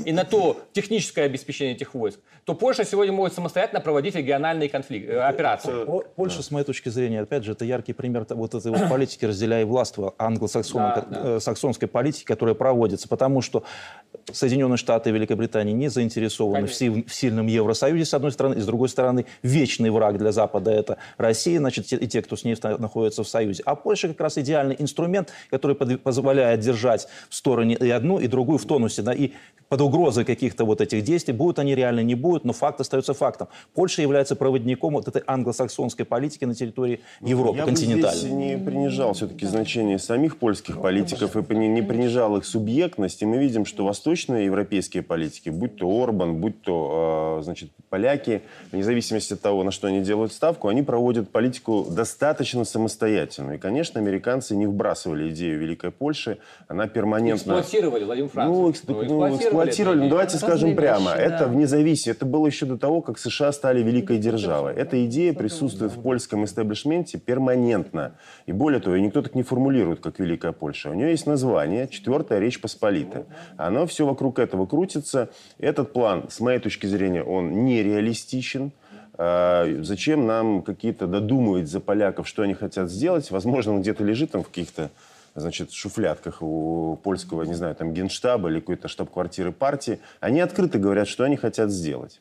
и на то техническое обеспечение этих войск, то Польша сегодня может самостоятельно проводить региональные конфликты, э, операции. Польша, с моей точки зрения, опять же, это яркий пример вот этой вот политики «разделяя властву» англосаксонской да, да. политики, которая проводится, потому что Соединенные Штаты и Великобритания не заинтересованы в, в сильном Евросоюзе, с одной стороны, и с другой стороны, вечный враг для Запада – это Россия, значит, и те, кто с ней находится в Союзе. А Польша как раз идеальный инструмент, который позволяет держать в стороне и одну, и другую в тонусе. Да, и под угрозой каких-то вот этих действий, будут они реально, не будут, но факт остается фактом. Польша является проводником вот этой англосаксонской политики на территории ну, Европы, Я континентальной. Я здесь не принижал все-таки значение самих польских политиков и не принижал их субъектность. И мы видим, что восточные европейские политики, будь то Орбан, будь то а, значит, поляки, вне зависимости от того, на что они делают ставку, они проводят политику достаточно самостоятельно. И, конечно, американцы не вбрасывали идею Великой Польши. Она перманентно... Эксплуатировали, Владимир Францович. Ну, ну, эксплуатировали эксплуатировали, ну, давайте скажем прямо, вещи, это да. вне зависимости, это было еще до того, как США стали великой державой. Эта идея присутствует в польском истеблишменте перманентно. И более того, и никто так не формулирует, как Великая Польша. У нее есть название «Четвертая Речь Посполитая». Оно все вокруг этого крутится. Этот план, с моей точки зрения, он нереалистичен. А, зачем нам какие-то додумывать за поляков, что они хотят сделать? Возможно, он где-то лежит там в каких-то значит, шуфлятках у польского, не знаю, там генштаба или какой-то штаб-квартиры партии, они открыто говорят, что они хотят сделать.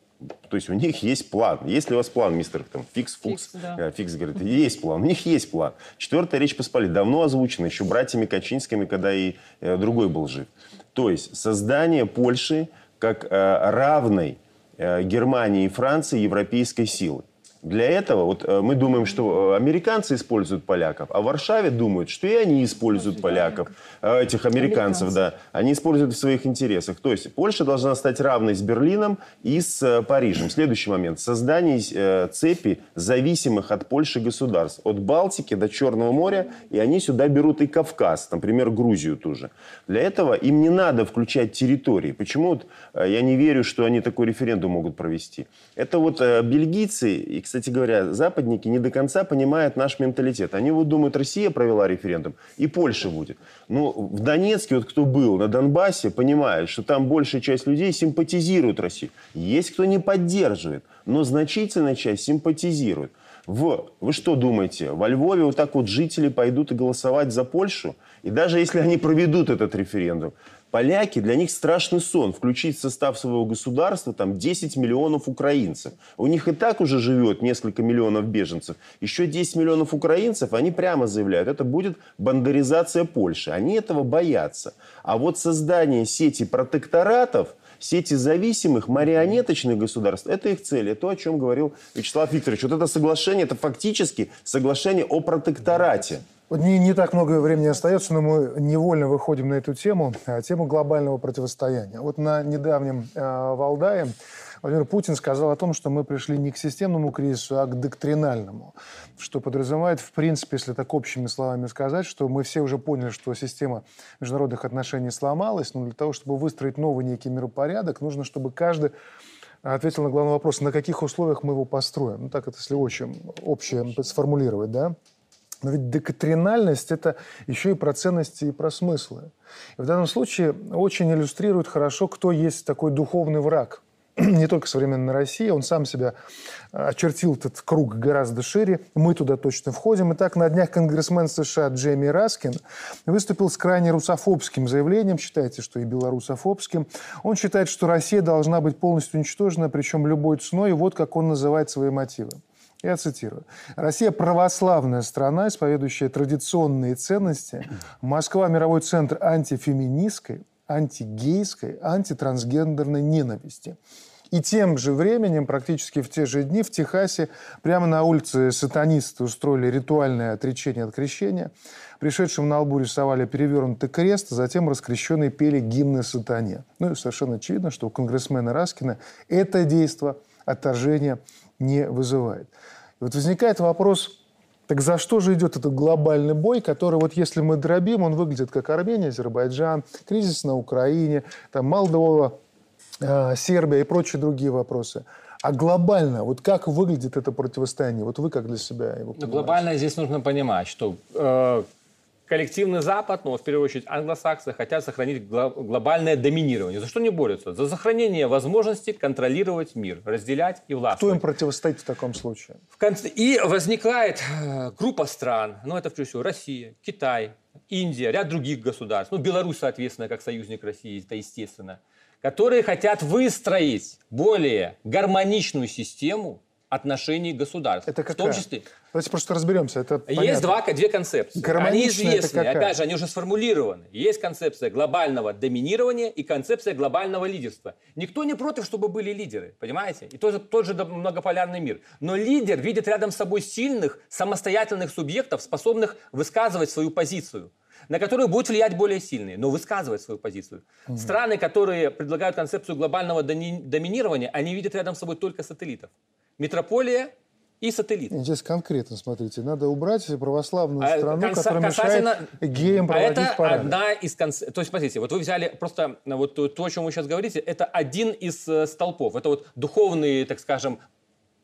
То есть у них есть план. Есть ли у вас план, мистер там, Фикс, Фукс? Фикс, да. Э, Фикс говорит, есть план. У них есть план. Четвертая Речь Посполитая давно озвучена, еще братьями Качинскими, когда и э, другой был жив. То есть создание Польши как э, равной э, Германии и Франции европейской силы. Для этого вот э, мы думаем, что э, американцы используют поляков, а в Варшаве думают, что и они используют поляков, э, этих американцев, да, они используют в своих интересах. То есть Польша должна стать равной с Берлином и с Парижем. Следующий момент. Создание цепи зависимых от Польши государств. От Балтики до Черного моря, и они сюда берут и Кавказ, например, Грузию тоже. Для этого им не надо включать территории. Почему вот, я не верю, что они такой референдум могут провести? Это вот бельгийцы, и, кстати говоря, западники не до конца понимают наш менталитет. Они вот думают, Россия провела референдум, и Польша будет. Ну, в Донецке, вот кто был на Донбассе, понимает, что там большая часть людей симпатизирует России. Есть кто не поддерживает, но значительная часть симпатизирует. В, вы что думаете, во Львове вот так вот жители пойдут и голосовать за Польшу? И даже если они проведут этот референдум, Поляки, для них страшный сон включить в состав своего государства там 10 миллионов украинцев. У них и так уже живет несколько миллионов беженцев. Еще 10 миллионов украинцев, они прямо заявляют, это будет бандеризация Польши. Они этого боятся. А вот создание сети протекторатов, сети зависимых, марионеточных государств, это их цель. Это то, о чем говорил Вячеслав Викторович. Вот это соглашение, это фактически соглашение о протекторате. Не, не так много времени остается, но мы невольно выходим на эту тему, а, тему глобального противостояния. Вот на недавнем э, Валдае Владимир Путин сказал о том, что мы пришли не к системному кризису, а к доктринальному. Что подразумевает, в принципе, если так общими словами сказать, что мы все уже поняли, что система международных отношений сломалась, но для того, чтобы выстроить новый некий миропорядок, нужно, чтобы каждый ответил на главный вопрос, на каких условиях мы его построим. Ну так это если очень общее сформулировать, да? Но ведь доктринальность – это еще и про ценности и про смыслы. И в данном случае очень иллюстрирует хорошо, кто есть такой духовный враг. Не только современной России, он сам себя очертил этот круг гораздо шире. Мы туда точно входим. Итак, на днях конгрессмен США Джейми Раскин выступил с крайне русофобским заявлением, считайте, что и белорусофобским. Он считает, что Россия должна быть полностью уничтожена, причем любой ценой, и вот как он называет свои мотивы. Я цитирую. «Россия – православная страна, исповедующая традиционные ценности. Москва – мировой центр антифеминистской, антигейской, антитрансгендерной ненависти». И тем же временем, практически в те же дни, в Техасе, прямо на улице сатанисты устроили ритуальное отречение от крещения. Пришедшим на лбу рисовали перевернутый крест, а затем раскрещенные пели гимны сатане. Ну и совершенно очевидно, что у конгрессмена Раскина это действие отторжения не вызывает. И вот возникает вопрос, так за что же идет этот глобальный бой, который вот если мы дробим, он выглядит как Армения, Азербайджан, кризис на Украине, там Молдова, э, Сербия и прочие другие вопросы. А глобально, вот как выглядит это противостояние? Вот вы как для себя его понимаете? Ну, глобально здесь нужно понимать, что э, коллективный Запад, ну, в первую очередь англосаксы, хотят сохранить гло- глобальное доминирование. За что они борются? За сохранение возможности контролировать мир, разделять и властвовать. Кто им противостоит в таком случае? В конце... И возникает э, группа стран, ну это прежде всего Россия, Китай, Индия, ряд других государств, ну Беларусь, соответственно, как союзник России, это естественно, которые хотят выстроить более гармоничную систему отношений государств. Это В какая? том числе Давайте просто разберемся. Это есть два, две концепции. Они известны, какая? опять же, они уже сформулированы. Есть концепция глобального доминирования и концепция глобального лидерства. Никто не против, чтобы были лидеры, понимаете? И тот же, тот же многополярный мир. Но лидер видит рядом с собой сильных, самостоятельных субъектов, способных высказывать свою позицию на которую будут влиять более сильные, но высказывать свою позицию. Страны, которые предлагают концепцию глобального доминирования, они видят рядом с собой только сателлитов. Метрополия и сателлит. Здесь конкретно, смотрите, надо убрать православную А, страну, конца- которая касательно- мешает геям А проводить это парады. одна из концепций. То есть, смотрите, вот вы взяли просто э, вот то, о чем вы сейчас говорите, это один из э, столпов. Это вот духовные, так скажем,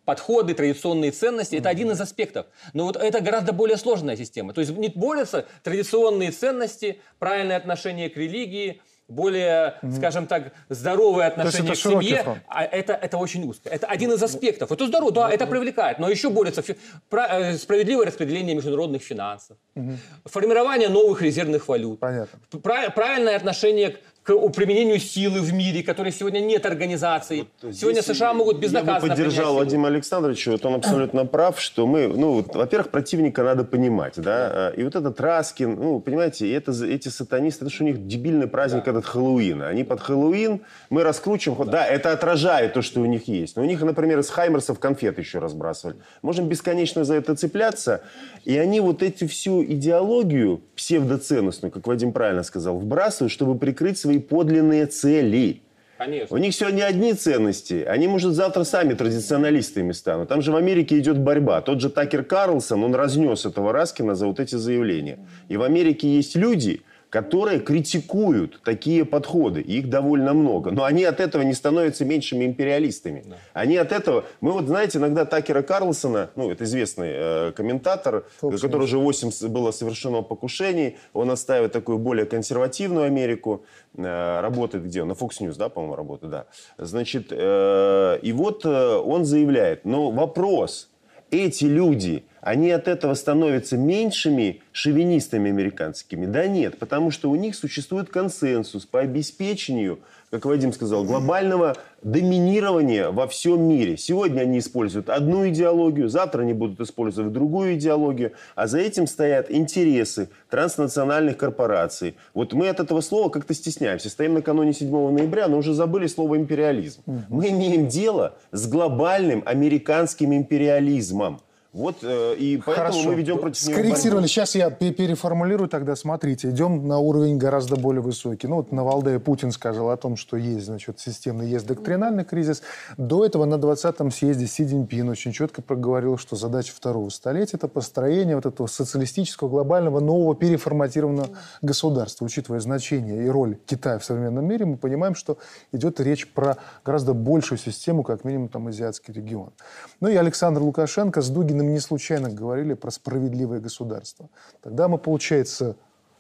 подходы, традиционные ценности, это один из аспектов. Но вот это гораздо более сложная система. То есть не борются традиционные ценности, правильное отношение к религии, более, mm-hmm. скажем так, здоровые отношения к семье, фронт. а это, это очень узко. Это один из аспектов. Это здорово, да, это привлекает, но еще борется э, справедливое распределение международных финансов, mm-hmm. формирование новых резервных валют, Понятно. правильное отношение к применению силы в мире, которой сегодня нет организации. Вот сегодня США могут безнаказанно Я бы поддержал Владимира Александровича, вот он абсолютно прав, что мы, ну, во-первых, противника надо понимать, да, и вот этот Раскин, ну, понимаете, это, эти сатанисты, это что у них дебильный праздник да. этот Хэллоуин. Они под Хэллоуин, мы раскручиваем, да. да, это отражает то, что у них есть. Но у них, например, из Хаймерсов конфеты еще разбрасывали. Можем бесконечно за это цепляться, и они вот эту всю идеологию псевдоценностную, как Вадим правильно сказал, вбрасывают, чтобы прикрыть свои подлинные цели. Конечно. У них сегодня одни ценности. Они, может, завтра сами традиционалистами станут. Там же в Америке идет борьба. Тот же Такер Карлсон, он разнес этого Раскина за вот эти заявления. И в Америке есть люди, которые критикуют такие подходы. Их довольно много. Но они от этого не становятся меньшими империалистами. Да. Они от этого... Мы вот, знаете, иногда Такера Карлсона, ну, это известный э, комментатор, Фокс который уже 8 было совершено покушений, он оставит такую более консервативную Америку, э, работает где? На Fox News, да, по-моему, работает, да. Значит, э, и вот э, он заявляет, но вопрос, эти люди они от этого становятся меньшими шовинистами американскими? Да нет, потому что у них существует консенсус по обеспечению, как Вадим сказал, глобального доминирования во всем мире. Сегодня они используют одну идеологию, завтра они будут использовать другую идеологию, а за этим стоят интересы транснациональных корпораций. Вот мы от этого слова как-то стесняемся. Стоим накануне 7 ноября, но уже забыли слово империализм. Мы имеем дело с глобальным американским империализмом. Вот э, и поэтому Хорошо. мы ведем против него Скорректировали. Борьбу. Сейчас я переформулирую тогда. Смотрите, идем на уровень гораздо более высокий. Ну вот на Валдее Путин сказал о том, что есть, значит, системный, есть доктринальный кризис. До этого на 20-м съезде Си Цзиньпин очень четко проговорил, что задача второго столетия – это построение вот этого социалистического, глобального, нового переформатированного государства. Учитывая значение и роль Китая в современном мире, мы понимаем, что идет речь про гораздо большую систему, как минимум там азиатский регион. Ну и Александр Лукашенко с Дугиным не случайно говорили про справедливое государство. Тогда мы, получается,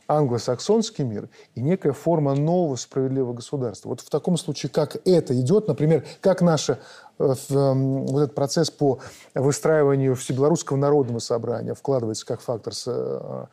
англосаксонский мир и некая форма нового справедливого государства. Вот в таком случае, как это идет, например, как эм, вот этот процесс по выстраиванию всебелорусского народного собрания вкладывается как фактор э,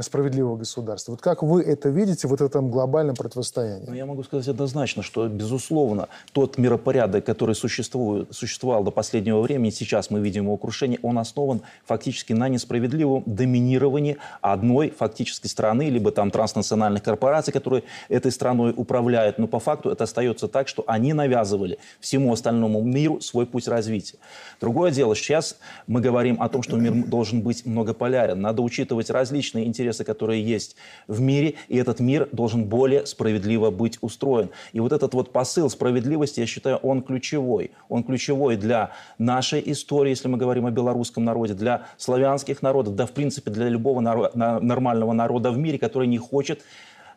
справедливого государства. Вот как вы это видите вот в этом глобальном противостоянии? Ну, я могу сказать однозначно, что, безусловно, тот миропорядок, который существует, существовал до последнего времени, сейчас мы видим его крушение, он основан фактически на несправедливом доминировании одной фактической страны, либо там транснациональных корпораций, которые этой страной управляют. Но по факту это остается так, что они навязывали всему остальному миру миру свой путь развития. Другое дело, сейчас мы говорим о том, что мир должен быть многополярен. Надо учитывать различные интересы, которые есть в мире, и этот мир должен более справедливо быть устроен. И вот этот вот посыл справедливости, я считаю, он ключевой. Он ключевой для нашей истории, если мы говорим о белорусском народе, для славянских народов, да, в принципе, для любого наро- нормального народа в мире, который не хочет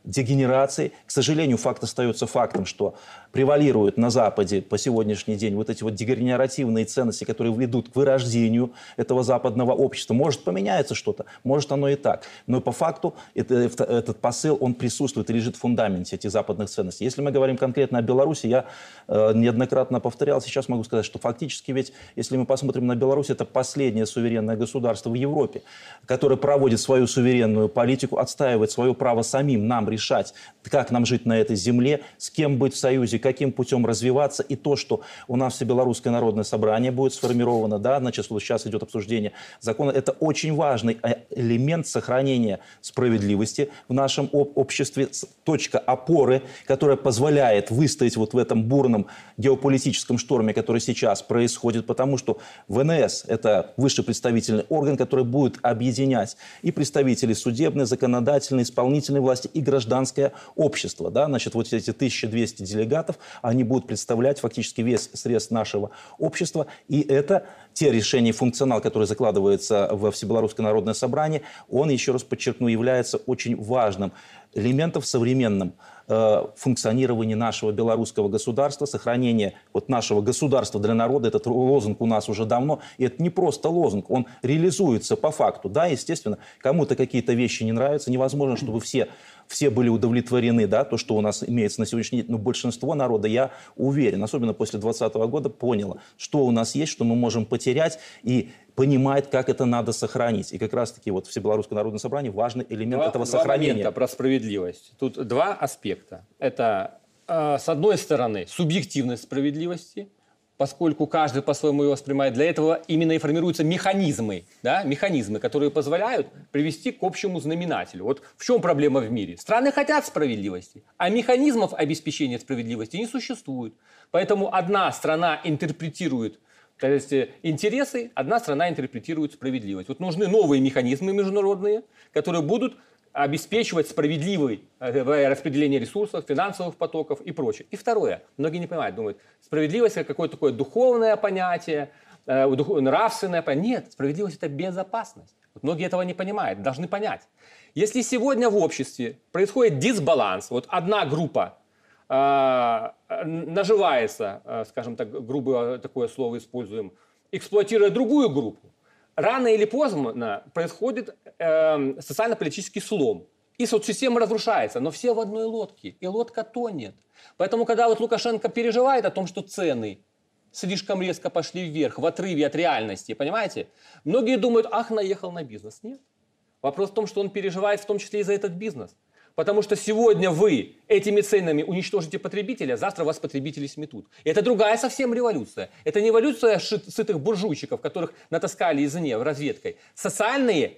дегенерации. К сожалению, факт остается фактом, что превалируют на Западе по сегодняшний день вот эти вот дегенеративные ценности, которые ведут к вырождению этого западного общества. Может, поменяется что-то, может, оно и так. Но по факту это, этот посыл, он присутствует и лежит в фундаменте этих западных ценностей. Если мы говорим конкретно о Беларуси, я э, неоднократно повторял, сейчас могу сказать, что фактически ведь, если мы посмотрим на Беларусь, это последнее суверенное государство в Европе, которое проводит свою суверенную политику, отстаивает свое право самим нам решать, как нам жить на этой земле, с кем быть в союзе, каким путем развиваться, и то, что у нас все белорусское народное собрание будет сформировано, да, значит, вот сейчас идет обсуждение закона, это очень важный э, элемент сохранения справедливости в нашем обществе, точка опоры, которая позволяет выстоять вот в этом бурном геополитическом шторме, который сейчас происходит, потому что ВНС – это высший представительный орган, который будет объединять и представителей судебной, законодательной, исполнительной власти, и гражданское общество. Да? Значит, вот эти 1200 делегатов они будут представлять фактически весь средств нашего общества. И это те решения и функционал, который закладывается во Всебелорусское народное собрание, он, еще раз подчеркну, является очень важным элементом в современном э, нашего белорусского государства, сохранение вот нашего государства для народа. Этот лозунг у нас уже давно. И это не просто лозунг, он реализуется по факту. Да, естественно, кому-то какие-то вещи не нравятся. Невозможно, чтобы все все были удовлетворены, да, то, что у нас имеется на сегодняшний день, но большинство народа, я уверен, особенно после 2020 года, поняло, что у нас есть, что мы можем потерять, и понимает, как это надо сохранить. И как раз-таки вот Всебелорусское народное собрание важный элемент два, этого два сохранения. момента про справедливость. Тут два аспекта. Это, э, с одной стороны, субъективность справедливости, поскольку каждый по-своему ее воспринимает. Для этого именно и формируются механизмы, да, механизмы, которые позволяют привести к общему знаменателю. Вот в чем проблема в мире? Страны хотят справедливости, а механизмов обеспечения справедливости не существует. Поэтому одна страна интерпретирует то есть э, интересы, одна страна интерпретирует справедливость. Вот нужны новые механизмы международные, которые будут обеспечивать справедливое э, распределение ресурсов, финансовых потоков и прочее. И второе, многие не понимают, думают, справедливость это какое-то такое духовное понятие, э, нравственное понятие. Нет, справедливость это безопасность. Вот многие этого не понимают, должны понять. Если сегодня в обществе происходит дисбаланс, вот одна группа э, наживается, э, скажем так, грубое такое слово используем, эксплуатируя другую группу, рано или поздно происходит э, социально-политический слом. И соцсистема разрушается, но все в одной лодке, и лодка тонет. Поэтому, когда вот Лукашенко переживает о том, что цены слишком резко пошли вверх, в отрыве от реальности, понимаете? Многие думают, ах, наехал на бизнес. Нет. Вопрос в том, что он переживает в том числе и за этот бизнес. Потому что сегодня вы этими ценами уничтожите потребителя, завтра вас потребители сметут. И это другая совсем революция. Это не революция сытых буржуйчиков, которых натаскали извне разведкой. Социальные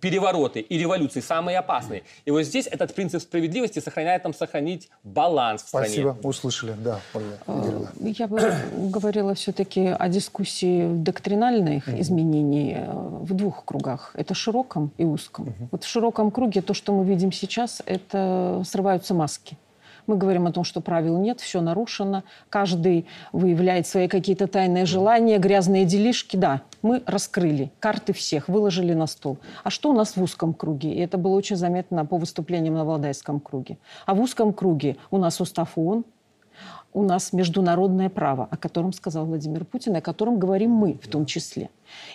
перевороты и революции самые опасные. И вот здесь этот принцип справедливости сохраняет нам сохранить баланс в стране. Спасибо, услышали. Да, Ольга а, Я бы говорила все-таки о дискуссии доктринальных mm изменений э, в двух кругах. Это широком и узком. mm Вот в широком круге то, что мы видим сейчас, это срываются маски. Мы говорим о том, что правил нет, все нарушено, каждый выявляет свои какие-то тайные желания, грязные делишки. Да, мы раскрыли карты всех, выложили на стол. А что у нас в узком круге? И это было очень заметно по выступлениям на Валдайском круге. А в узком круге у нас устав ООН, у нас международное право, о котором сказал Владимир Путин, о котором говорим мы в том числе.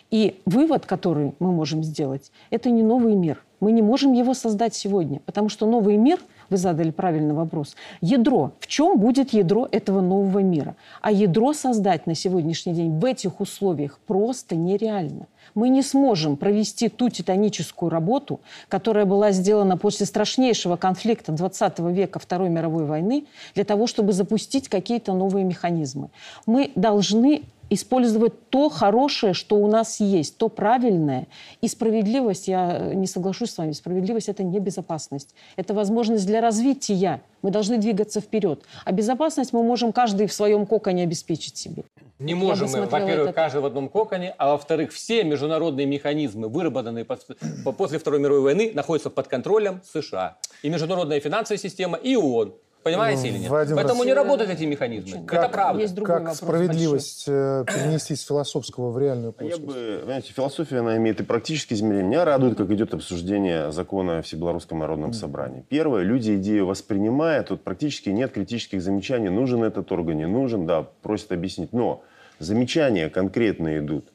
И вывод, который мы можем сделать, это не новый мир. Мы не можем его создать сегодня, потому что новый мир – вы задали правильный вопрос. Ядро. В чем будет ядро этого нового мира? А ядро создать на сегодняшний день в этих условиях просто нереально. Мы не сможем провести ту титаническую работу, которая была сделана после страшнейшего конфликта 20 века Второй мировой войны, для того, чтобы запустить какие-то новые механизмы. Мы должны использовать то хорошее, что у нас есть, то правильное. И справедливость, я не соглашусь с вами, справедливость – это не безопасность. Это возможность для развития. Мы должны двигаться вперед. А безопасность мы можем каждый в своем коконе обеспечить себе. Не можем мы, во-первых, это... каждый в одном коконе, а во-вторых, все международные механизмы, выработанные после Второй мировой войны, находятся под контролем США. И международная финансовая система, и ООН. Понимаете или нет? Поэтому не работают эти механизмы. Как, это правда. Есть как вопрос справедливость большой. Э, перенести с философского в реальную плоскость? Я бы, знаете, философия, она имеет и практические измерения. Меня радует, как идет обсуждение закона о Всебелорусском народном собрании. Первое, люди идею воспринимают, тут практически нет критических замечаний, нужен этот орган, не нужен, да, просят объяснить. Но замечания конкретные идут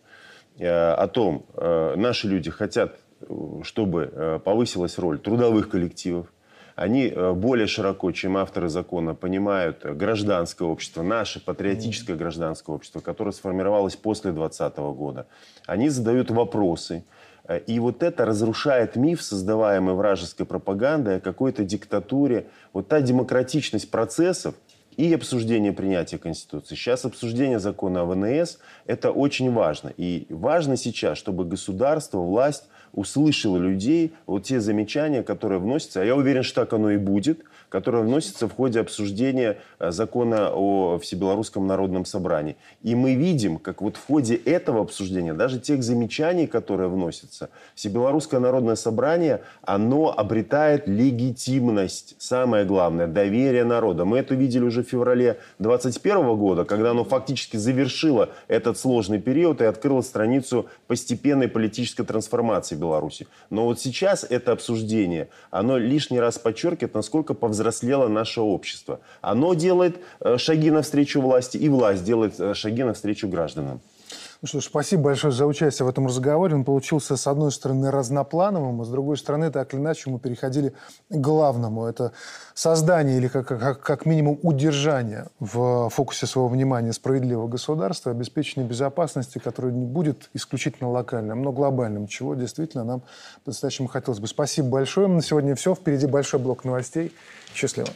э, о том, э, наши люди хотят, чтобы повысилась роль трудовых коллективов, они э, более широко, чем авторы закона, понимают гражданское общество, наше патриотическое гражданское общество, которое сформировалось после 2020 года. Они задают вопросы. Э, и вот это разрушает миф, создаваемый вражеской пропагандой о какой-то диктатуре. Вот та демократичность процессов, и обсуждение принятия Конституции. Сейчас обсуждение закона о ВНС – это очень важно. И важно сейчас, чтобы государство, власть услышала людей, вот те замечания, которые вносятся, а я уверен, что так оно и будет, которые вносятся в ходе обсуждения э, закона о Всебелорусском народном собрании. И мы видим, как вот в ходе этого обсуждения, даже тех замечаний, которые вносятся, Всебелорусское народное собрание, оно обретает легитимность. Самое главное, доверие народа. Мы это видели уже в феврале 2021 года, когда оно фактически завершило этот сложный период и открыло страницу постепенной политической трансформации Беларуси. Но вот сейчас это обсуждение, оно лишний раз подчеркивает, насколько повзрослело наше общество. Оно делает э, шаги навстречу власти, и власть делает э, шаги навстречу гражданам. Ну что ж, спасибо большое за участие в этом разговоре. Он получился, с одной стороны, разноплановым, а с другой стороны, так или иначе, мы переходили к главному. Это создание или как, как, как минимум удержание в фокусе своего внимания справедливого государства, обеспечение безопасности, которое не будет исключительно локальным, но глобальным, чего действительно нам по-настоящему хотелось бы. Спасибо большое. На сегодня все. Впереди большой блок новостей. Счастливо.